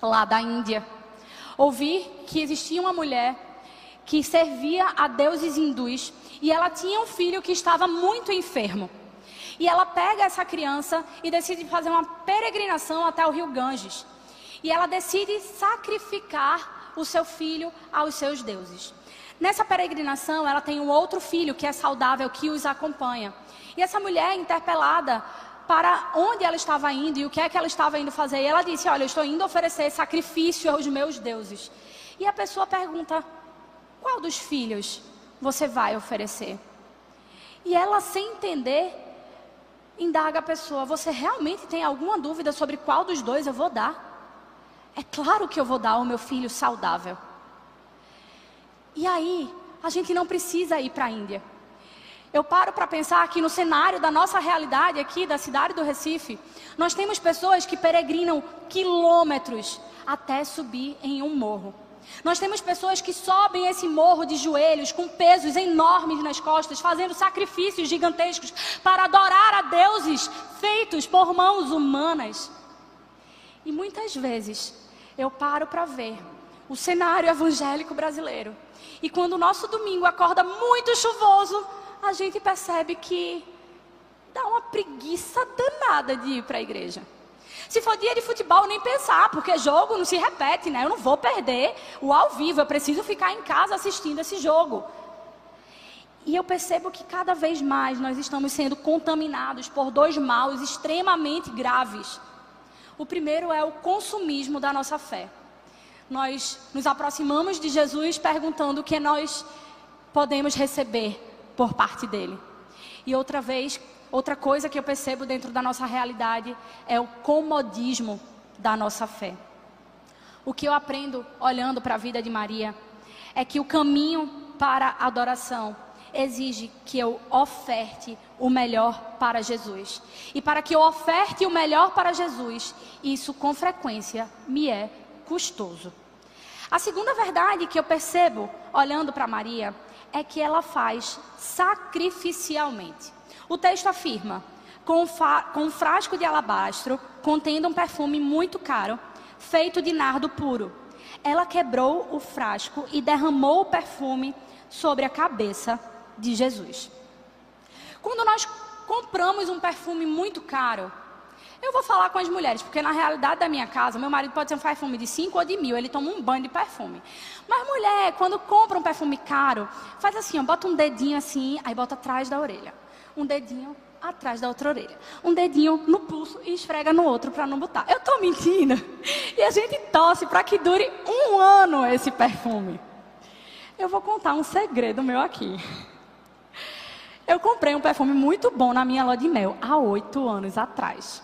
lá da Índia. Ouvi que existia uma mulher que servia a deuses hindus e ela tinha um filho que estava muito enfermo. E ela pega essa criança e decide fazer uma peregrinação até o rio Ganges. E ela decide sacrificar o seu filho aos seus deuses. Nessa peregrinação, ela tem um outro filho que é saudável, que os acompanha. E essa mulher é interpelada para onde ela estava indo e o que é que ela estava indo fazer. E ela disse: Olha, eu estou indo oferecer sacrifício aos meus deuses. E a pessoa pergunta: Qual dos filhos? você vai oferecer. E ela, sem entender, indaga a pessoa: Você realmente tem alguma dúvida sobre qual dos dois eu vou dar? É claro que eu vou dar ao meu filho saudável. E aí, a gente não precisa ir para a Índia. Eu paro para pensar que no cenário da nossa realidade aqui, da cidade do Recife, nós temos pessoas que peregrinam quilômetros até subir em um morro. Nós temos pessoas que sobem esse morro de joelhos com pesos enormes nas costas, fazendo sacrifícios gigantescos para adorar a deuses feitos por mãos humanas. E muitas vezes eu paro para ver o cenário evangélico brasileiro. E quando o nosso domingo acorda muito chuvoso, a gente percebe que dá uma preguiça danada de ir para a igreja. Se for dia de futebol, nem pensar, porque jogo não se repete, né? Eu não vou perder o ao vivo, eu preciso ficar em casa assistindo esse jogo. E eu percebo que cada vez mais nós estamos sendo contaminados por dois maus extremamente graves. O primeiro é o consumismo da nossa fé. Nós nos aproximamos de Jesus perguntando o que nós podemos receber por parte dele. E outra vez Outra coisa que eu percebo dentro da nossa realidade é o comodismo da nossa fé. O que eu aprendo olhando para a vida de Maria é que o caminho para a adoração exige que eu oferte o melhor para Jesus. E para que eu oferte o melhor para Jesus, isso com frequência me é custoso. A segunda verdade que eu percebo olhando para Maria é que ela faz sacrificialmente. O texto afirma: com, com um frasco de alabastro contendo um perfume muito caro, feito de nardo puro. ela quebrou o frasco e derramou o perfume sobre a cabeça de Jesus. Quando nós compramos um perfume muito caro, eu vou falar com as mulheres, porque na realidade da minha casa, meu marido pode ter um perfume de 5 ou de mil, ele toma um banho de perfume. Mas mulher, quando compra um perfume caro, faz assim, ó, bota um dedinho assim, aí bota atrás da orelha. Um dedinho atrás da outra orelha. Um dedinho no pulso e esfrega no outro para não botar. Eu estou mentindo. *laughs* E a gente torce para que dure um ano esse perfume. Eu vou contar um segredo meu aqui. Eu comprei um perfume muito bom na minha lua de mel há oito anos atrás.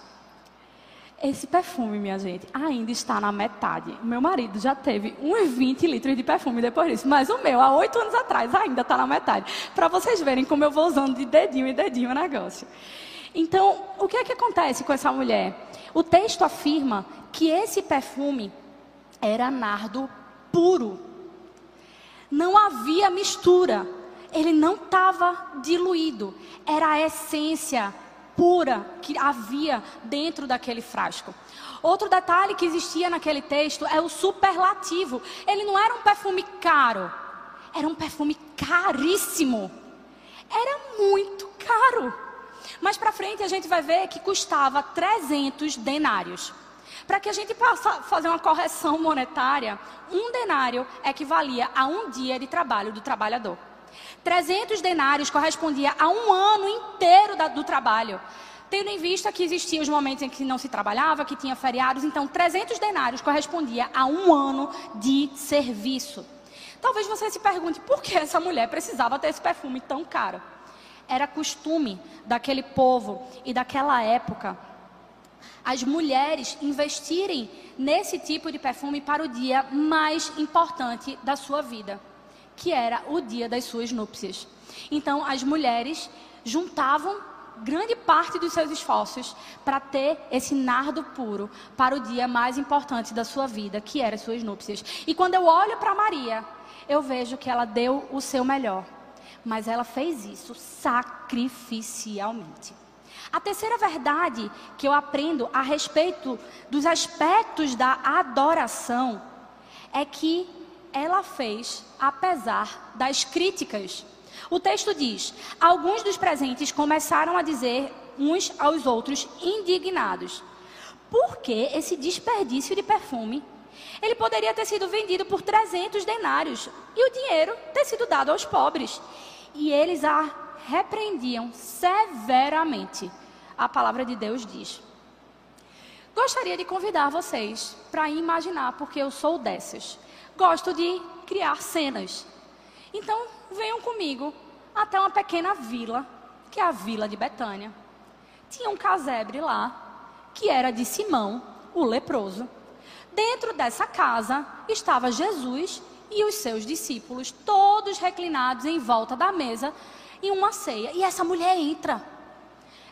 Esse perfume, minha gente, ainda está na metade. Meu marido já teve uns 20 litros de perfume depois disso, mas o meu, há oito anos atrás, ainda está na metade. Para vocês verem como eu vou usando de dedinho em dedinho o negócio. Então, o que é que acontece com essa mulher? O texto afirma que esse perfume era nardo puro. Não havia mistura. Ele não estava diluído. Era a essência pura que havia dentro daquele frasco. Outro detalhe que existia naquele texto é o superlativo. Ele não era um perfume caro, era um perfume caríssimo. Era muito caro. Mais para frente a gente vai ver que custava 300 denários. Para que a gente possa fazer uma correção monetária, um denário equivalia a um dia de trabalho do trabalhador. 300 denários correspondia a um ano inteiro da, do trabalho. Tendo em vista que existiam os momentos em que não se trabalhava, que tinha feriados, então 300 denários correspondia a um ano de serviço. Talvez você se pergunte por que essa mulher precisava ter esse perfume tão caro. Era costume daquele povo e daquela época as mulheres investirem nesse tipo de perfume para o dia mais importante da sua vida que era o dia das suas núpcias. Então, as mulheres juntavam grande parte dos seus esforços para ter esse nardo puro para o dia mais importante da sua vida, que era as suas núpcias. E quando eu olho para Maria, eu vejo que ela deu o seu melhor, mas ela fez isso sacrificialmente. A terceira verdade que eu aprendo a respeito dos aspectos da adoração é que ela fez apesar das críticas. O texto diz: alguns dos presentes começaram a dizer uns aos outros, indignados: por que esse desperdício de perfume? Ele poderia ter sido vendido por 300 denários e o dinheiro ter sido dado aos pobres. E eles a repreendiam severamente. A palavra de Deus diz. Gostaria de convidar vocês para imaginar, porque eu sou dessas gosto de criar cenas. Então, venham comigo até uma pequena vila, que é a vila de Betânia. Tinha um casebre lá, que era de Simão, o leproso. Dentro dessa casa estava Jesus e os seus discípulos, todos reclinados em volta da mesa, em uma ceia. E essa mulher entra.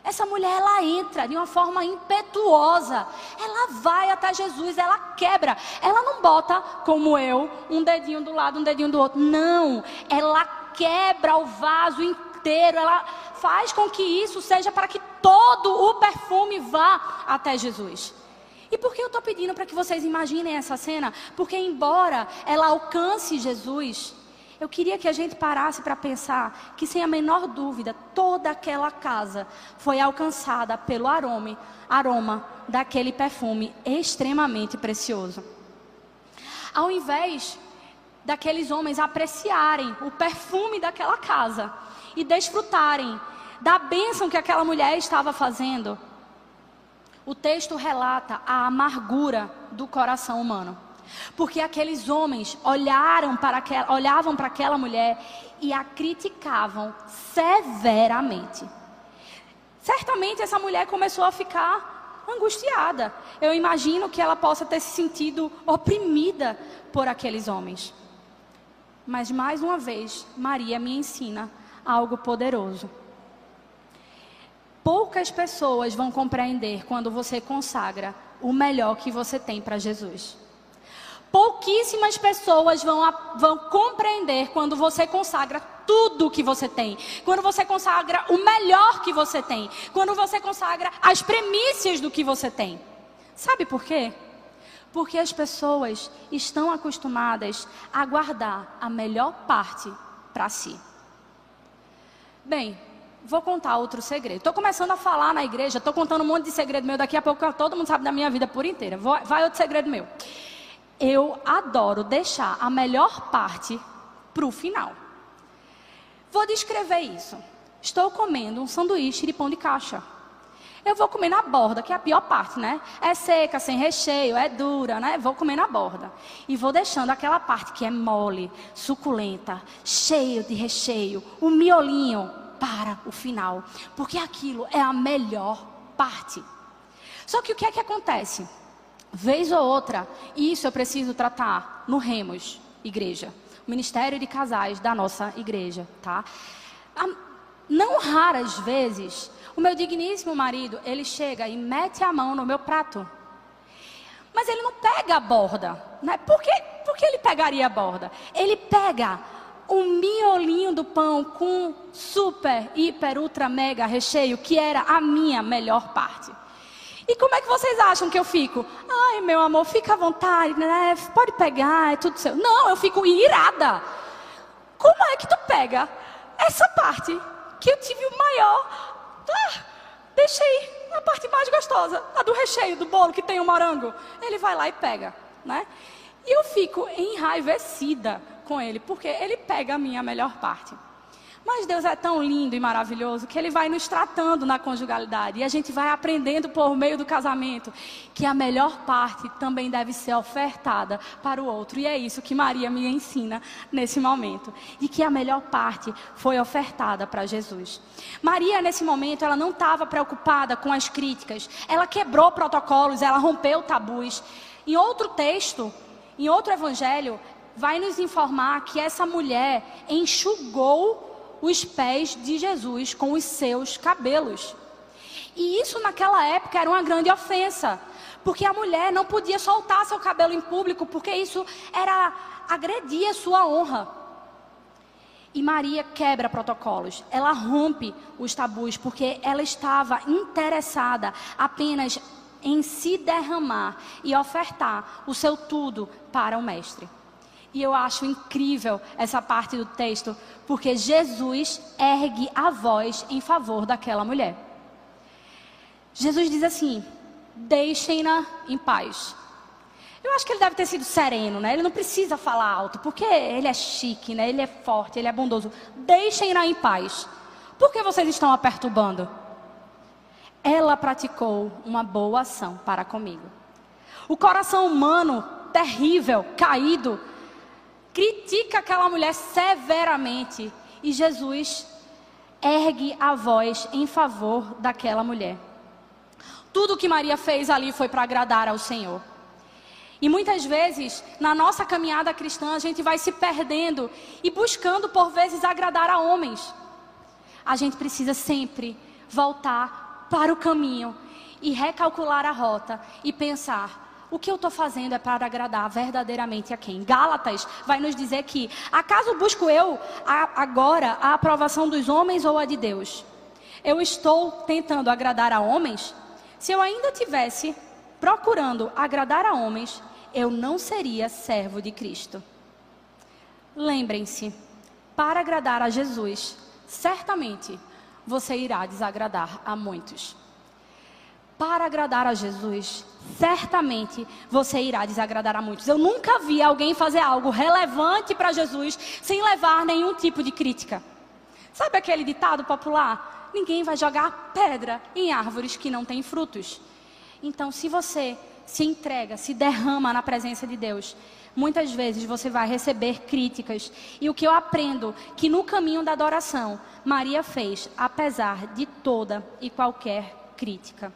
Essa mulher, ela entra de uma forma impetuosa. Ela vai até Jesus, ela quebra. Ela não bota, como eu, um dedinho do lado, um dedinho do outro. Não. Ela quebra o vaso inteiro. Ela faz com que isso seja para que todo o perfume vá até Jesus. E por que eu estou pedindo para que vocês imaginem essa cena? Porque, embora ela alcance Jesus, eu queria que a gente parasse para pensar que, sem a menor dúvida, toda aquela casa foi alcançada pelo aroma, aroma daquele perfume extremamente precioso. Ao invés daqueles homens apreciarem o perfume daquela casa e desfrutarem da bênção que aquela mulher estava fazendo, o texto relata a amargura do coração humano. Porque aqueles homens olharam para aquela, olhavam para aquela mulher e a criticavam severamente. Certamente essa mulher começou a ficar angustiada. Eu imagino que ela possa ter se sentido oprimida por aqueles homens. Mas mais uma vez, Maria me ensina algo poderoso. Poucas pessoas vão compreender quando você consagra o melhor que você tem para Jesus pouquíssimas pessoas vão, vão compreender quando você consagra tudo que você tem, quando você consagra o melhor que você tem, quando você consagra as premissas do que você tem. Sabe por quê? Porque as pessoas estão acostumadas a guardar a melhor parte para si. Bem, vou contar outro segredo. Estou começando a falar na igreja, estou contando um monte de segredo meu. Daqui a pouco todo mundo sabe da minha vida por inteira. Vai outro segredo meu. Eu adoro deixar a melhor parte para o final. Vou descrever isso. Estou comendo um sanduíche de pão de caixa. Eu vou comer na borda, que é a pior parte, né? É seca, sem recheio, é dura, né? Vou comer na borda. E vou deixando aquela parte que é mole, suculenta, cheio de recheio, o miolinho para o final. Porque aquilo é a melhor parte. Só que o que é que acontece? Vez ou outra, isso eu preciso tratar no Remos, igreja. Ministério de Casais da nossa igreja, tá? Não raras vezes o meu digníssimo marido, ele chega e mete a mão no meu prato. Mas ele não pega a borda. Né? Por, que, por que ele pegaria a borda? Ele pega o miolinho do pão com super, hiper, ultra, mega recheio, que era a minha melhor parte. E como é que vocês acham que eu fico? Ai, meu amor, fica à vontade, né? Pode pegar, é tudo seu. Não, eu fico irada. Como é que tu pega essa parte que eu tive o maior ah, deixei a parte mais gostosa, a do recheio do bolo que tem o morango. Ele vai lá e pega, né? E eu fico enraivecida com ele, porque ele pega a minha melhor parte. Mas Deus é tão lindo e maravilhoso que Ele vai nos tratando na conjugalidade. E a gente vai aprendendo por meio do casamento que a melhor parte também deve ser ofertada para o outro. E é isso que Maria me ensina nesse momento. E que a melhor parte foi ofertada para Jesus. Maria, nesse momento, ela não estava preocupada com as críticas. Ela quebrou protocolos, ela rompeu tabus. Em outro texto, em outro evangelho, vai nos informar que essa mulher enxugou os pés de Jesus com os seus cabelos. E isso naquela época era uma grande ofensa, porque a mulher não podia soltar seu cabelo em público, porque isso era agredir a sua honra. E Maria quebra protocolos, ela rompe os tabus, porque ela estava interessada apenas em se derramar e ofertar o seu tudo para o Mestre. E eu acho incrível essa parte do texto, porque Jesus ergue a voz em favor daquela mulher. Jesus diz assim: deixem-na em paz. Eu acho que ele deve ter sido sereno, né? Ele não precisa falar alto, porque ele é chique, né? Ele é forte, ele é bondoso. Deixem-na em paz. Por que vocês estão a perturbando? Ela praticou uma boa ação para comigo. O coração humano terrível, caído, critica aquela mulher severamente e Jesus ergue a voz em favor daquela mulher. Tudo que Maria fez ali foi para agradar ao Senhor. E muitas vezes, na nossa caminhada cristã, a gente vai se perdendo e buscando, por vezes, agradar a homens. A gente precisa sempre voltar para o caminho e recalcular a rota e pensar: o que eu estou fazendo é para agradar verdadeiramente a quem? Gálatas vai nos dizer que, acaso busco eu a, agora a aprovação dos homens ou a de Deus? Eu estou tentando agradar a homens? Se eu ainda tivesse procurando agradar a homens, eu não seria servo de Cristo. Lembrem-se, para agradar a Jesus, certamente você irá desagradar a muitos para agradar a Jesus, certamente você irá desagradar a muitos. Eu nunca vi alguém fazer algo relevante para Jesus sem levar nenhum tipo de crítica. Sabe aquele ditado popular? Ninguém vai jogar pedra em árvores que não têm frutos. Então, se você se entrega, se derrama na presença de Deus, muitas vezes você vai receber críticas. E o que eu aprendo que no caminho da adoração, Maria fez, apesar de toda e qualquer crítica.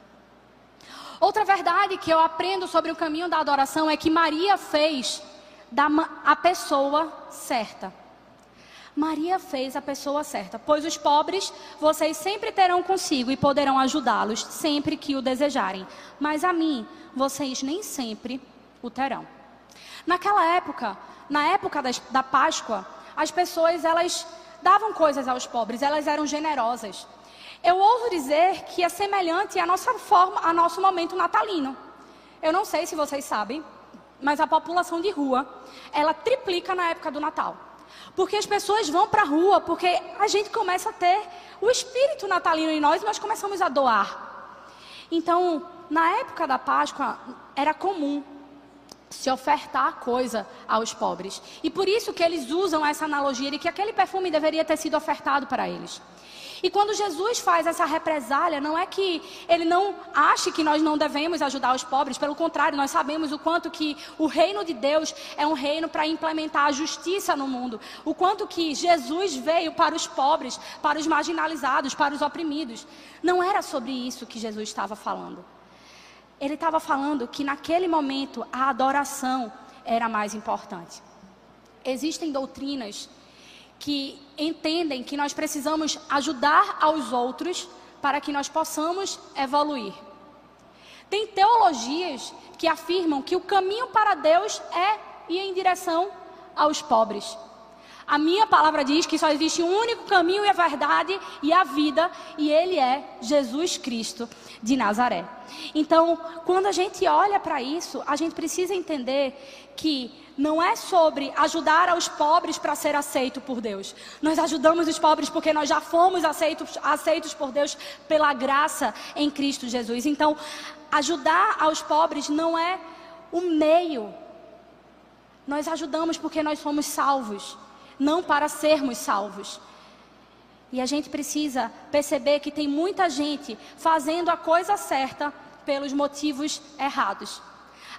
Outra verdade que eu aprendo sobre o caminho da adoração é que Maria fez da a pessoa certa. Maria fez a pessoa certa, pois os pobres vocês sempre terão consigo e poderão ajudá-los sempre que o desejarem, mas a mim vocês nem sempre o terão. Naquela época, na época da, da Páscoa, as pessoas elas davam coisas aos pobres, elas eram generosas. Eu ouso dizer que é semelhante à nossa forma, ao nosso momento natalino. Eu não sei se vocês sabem, mas a população de rua, ela triplica na época do Natal. Porque as pessoas vão para a rua, porque a gente começa a ter o espírito natalino em nós e nós começamos a doar. Então, na época da Páscoa, era comum se ofertar coisa aos pobres. E por isso que eles usam essa analogia de que aquele perfume deveria ter sido ofertado para eles. E quando Jesus faz essa represália, não é que ele não ache que nós não devemos ajudar os pobres, pelo contrário, nós sabemos o quanto que o reino de Deus é um reino para implementar a justiça no mundo, o quanto que Jesus veio para os pobres, para os marginalizados, para os oprimidos. Não era sobre isso que Jesus estava falando. Ele estava falando que naquele momento a adoração era mais importante. Existem doutrinas que entendem que nós precisamos ajudar aos outros para que nós possamos evoluir. Tem teologias que afirmam que o caminho para Deus é ir em direção aos pobres. A minha palavra diz que só existe um único caminho e a verdade e a vida, e ele é Jesus Cristo de Nazaré. Então, quando a gente olha para isso, a gente precisa entender que não é sobre ajudar aos pobres para ser aceito por Deus. Nós ajudamos os pobres porque nós já fomos aceitos, aceitos por Deus pela graça em Cristo Jesus. Então, ajudar aos pobres não é o meio. Nós ajudamos porque nós somos salvos, não para sermos salvos. E a gente precisa perceber que tem muita gente fazendo a coisa certa pelos motivos errados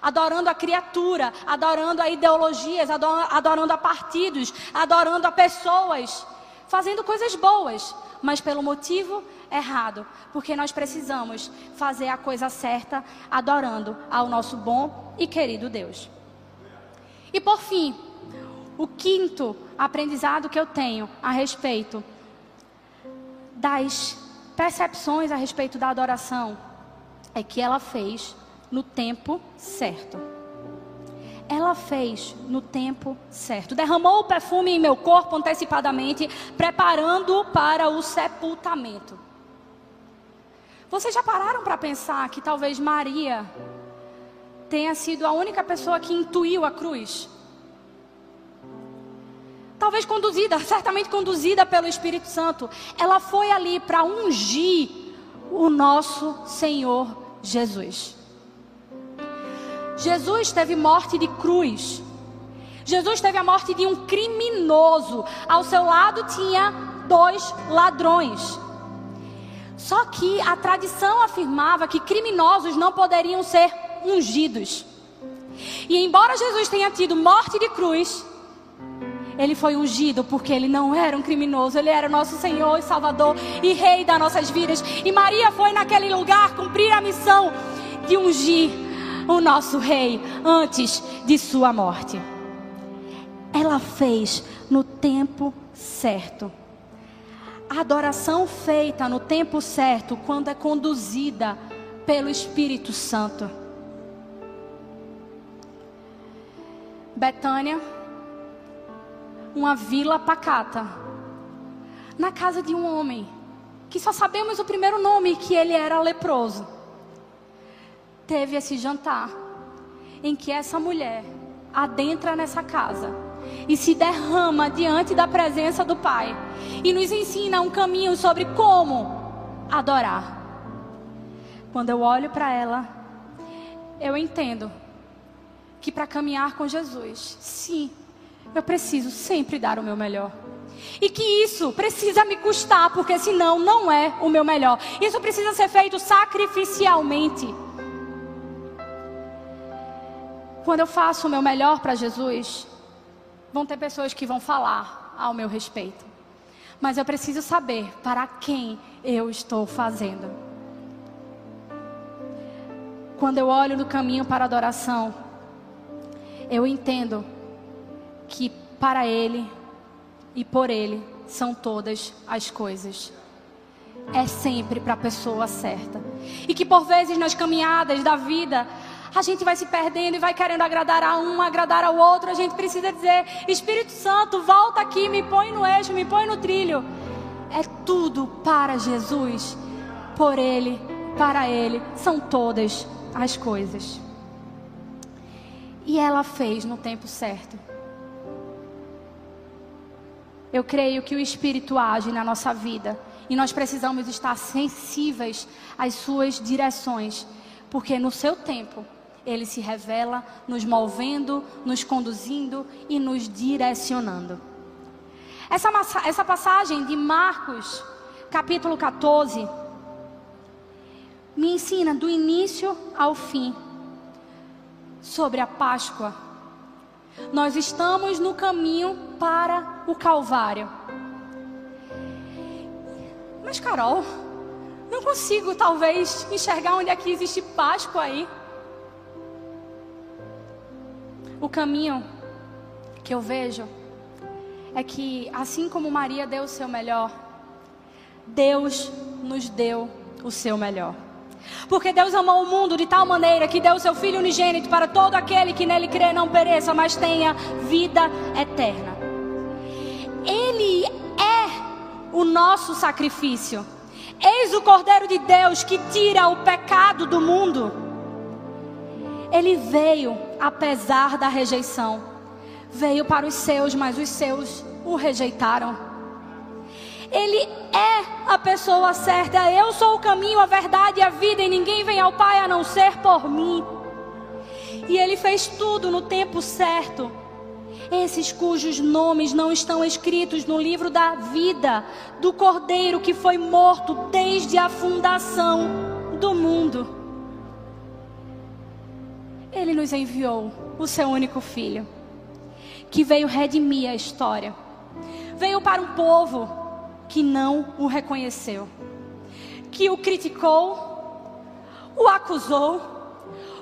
adorando a criatura, adorando a ideologias, adorando a partidos, adorando a pessoas, fazendo coisas boas, mas pelo motivo errado, porque nós precisamos fazer a coisa certa, adorando ao nosso bom e querido Deus. E por fim, o quinto aprendizado que eu tenho a respeito das percepções a respeito da adoração é que ela fez no tempo certo. Ela fez no tempo certo. Derramou o perfume em meu corpo antecipadamente, preparando-o para o sepultamento. Vocês já pararam para pensar que talvez Maria tenha sido a única pessoa que intuiu a cruz? Talvez conduzida, certamente conduzida pelo Espírito Santo. Ela foi ali para ungir o nosso Senhor Jesus. Jesus teve morte de cruz. Jesus teve a morte de um criminoso. Ao seu lado tinha dois ladrões. Só que a tradição afirmava que criminosos não poderiam ser ungidos. E embora Jesus tenha tido morte de cruz, ele foi ungido porque ele não era um criminoso, ele era nosso Senhor e Salvador e Rei das nossas vidas. E Maria foi naquele lugar cumprir a missão de ungir o nosso rei antes de sua morte. Ela fez no tempo certo. A adoração feita no tempo certo, quando é conduzida pelo Espírito Santo. Betânia, uma vila pacata, na casa de um homem, que só sabemos o primeiro nome, que ele era leproso teve esse jantar em que essa mulher adentra nessa casa e se derrama diante da presença do Pai e nos ensina um caminho sobre como adorar. Quando eu olho para ela, eu entendo que para caminhar com Jesus, sim, eu preciso sempre dar o meu melhor. E que isso precisa me custar, porque senão não é o meu melhor. Isso precisa ser feito sacrificialmente. Quando eu faço o meu melhor para Jesus, vão ter pessoas que vão falar ao meu respeito. Mas eu preciso saber para quem eu estou fazendo. Quando eu olho no caminho para a adoração, eu entendo que para Ele e por Ele são todas as coisas. É sempre para a pessoa certa. E que por vezes nas caminhadas da vida, a gente vai se perdendo e vai querendo agradar a um, agradar ao outro. A gente precisa dizer: Espírito Santo, volta aqui, me põe no eixo, me põe no trilho. É tudo para Jesus, por Ele, para Ele, são todas as coisas. E ela fez no tempo certo. Eu creio que o Espírito age na nossa vida e nós precisamos estar sensíveis às suas direções, porque no seu tempo ele se revela nos movendo, nos conduzindo e nos direcionando. Essa, essa passagem de Marcos, capítulo 14, me ensina do início ao fim sobre a Páscoa. Nós estamos no caminho para o Calvário. Mas, Carol, não consigo talvez enxergar onde é existe Páscoa aí. O caminho que eu vejo é que, assim como Maria deu o seu melhor, Deus nos deu o seu melhor. Porque Deus amou o mundo de tal maneira que deu o seu Filho unigênito para todo aquele que nele crê não pereça, mas tenha vida eterna. Ele é o nosso sacrifício. Eis o Cordeiro de Deus que tira o pecado do mundo. Ele veio apesar da rejeição. Veio para os seus, mas os seus o rejeitaram. Ele é a pessoa certa. Eu sou o caminho, a verdade e a vida, e ninguém vem ao Pai a não ser por mim. E ele fez tudo no tempo certo. Esses cujos nomes não estão escritos no livro da vida do Cordeiro que foi morto desde a fundação do mundo. Ele nos enviou o seu único filho, que veio redimir a história. Veio para um povo que não o reconheceu, que o criticou, o acusou,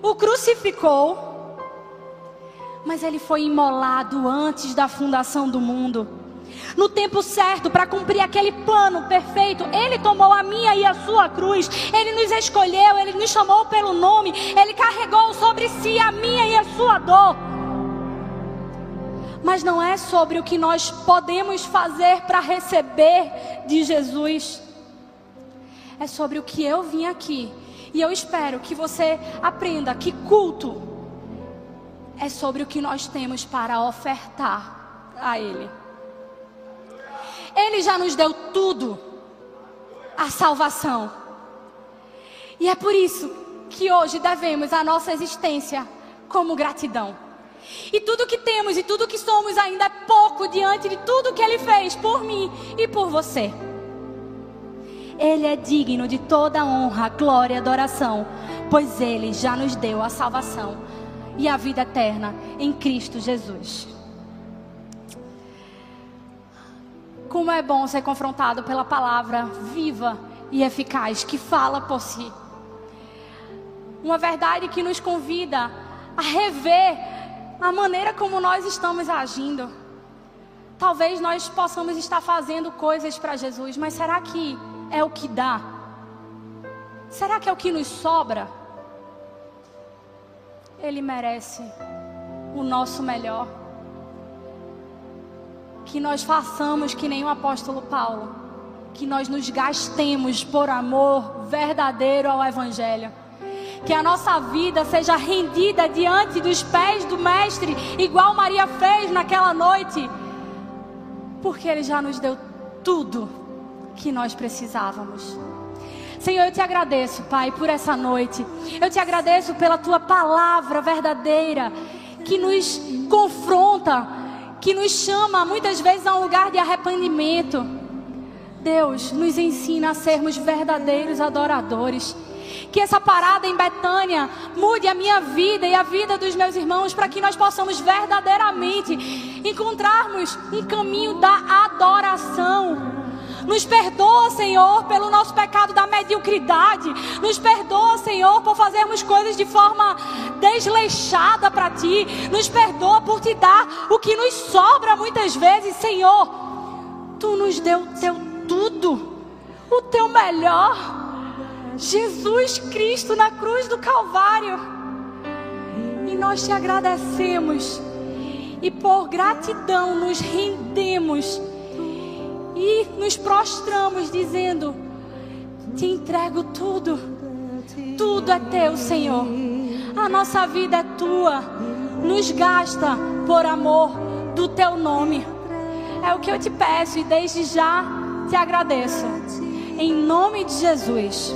o crucificou mas ele foi imolado antes da fundação do mundo. No tempo certo, para cumprir aquele plano perfeito, Ele tomou a minha e a sua cruz. Ele nos escolheu, Ele nos chamou pelo nome. Ele carregou sobre si a minha e a sua dor. Mas não é sobre o que nós podemos fazer para receber de Jesus. É sobre o que eu vim aqui. E eu espero que você aprenda que culto é sobre o que nós temos para ofertar a Ele. Ele já nos deu tudo, a salvação. E é por isso que hoje devemos a nossa existência como gratidão. E tudo que temos e tudo que somos ainda é pouco diante de tudo que Ele fez por mim e por você. Ele é digno de toda honra, glória e adoração, pois Ele já nos deu a salvação e a vida eterna em Cristo Jesus. Como é bom ser confrontado pela palavra viva e eficaz que fala por si. Uma verdade que nos convida a rever a maneira como nós estamos agindo. Talvez nós possamos estar fazendo coisas para Jesus, mas será que é o que dá? Será que é o que nos sobra? Ele merece o nosso melhor. Que nós façamos que nem o apóstolo Paulo, que nós nos gastemos por amor verdadeiro ao Evangelho. Que a nossa vida seja rendida diante dos pés do Mestre, igual Maria fez naquela noite, porque Ele já nos deu tudo que nós precisávamos. Senhor, eu te agradeço, Pai, por essa noite. Eu te agradeço pela tua palavra verdadeira que nos confronta, que nos chama muitas vezes a um lugar de arrependimento. Deus, nos ensina a sermos verdadeiros adoradores. Que essa parada em Betânia mude a minha vida e a vida dos meus irmãos para que nós possamos verdadeiramente encontrarmos um caminho da adoração nos perdoa, Senhor, pelo nosso pecado da mediocridade. Nos perdoa, Senhor, por fazermos coisas de forma desleixada para Ti. Nos perdoa por te dar o que nos sobra muitas vezes, Senhor. Tu nos deu teu tudo, o teu melhor. Jesus Cristo na cruz do Calvário. E nós te agradecemos. E por gratidão nos rendemos e nos prostramos dizendo: Te entrego tudo, tudo é teu, Senhor. A nossa vida é tua, nos gasta por amor do teu nome. É o que eu te peço e desde já te agradeço. Em nome de Jesus.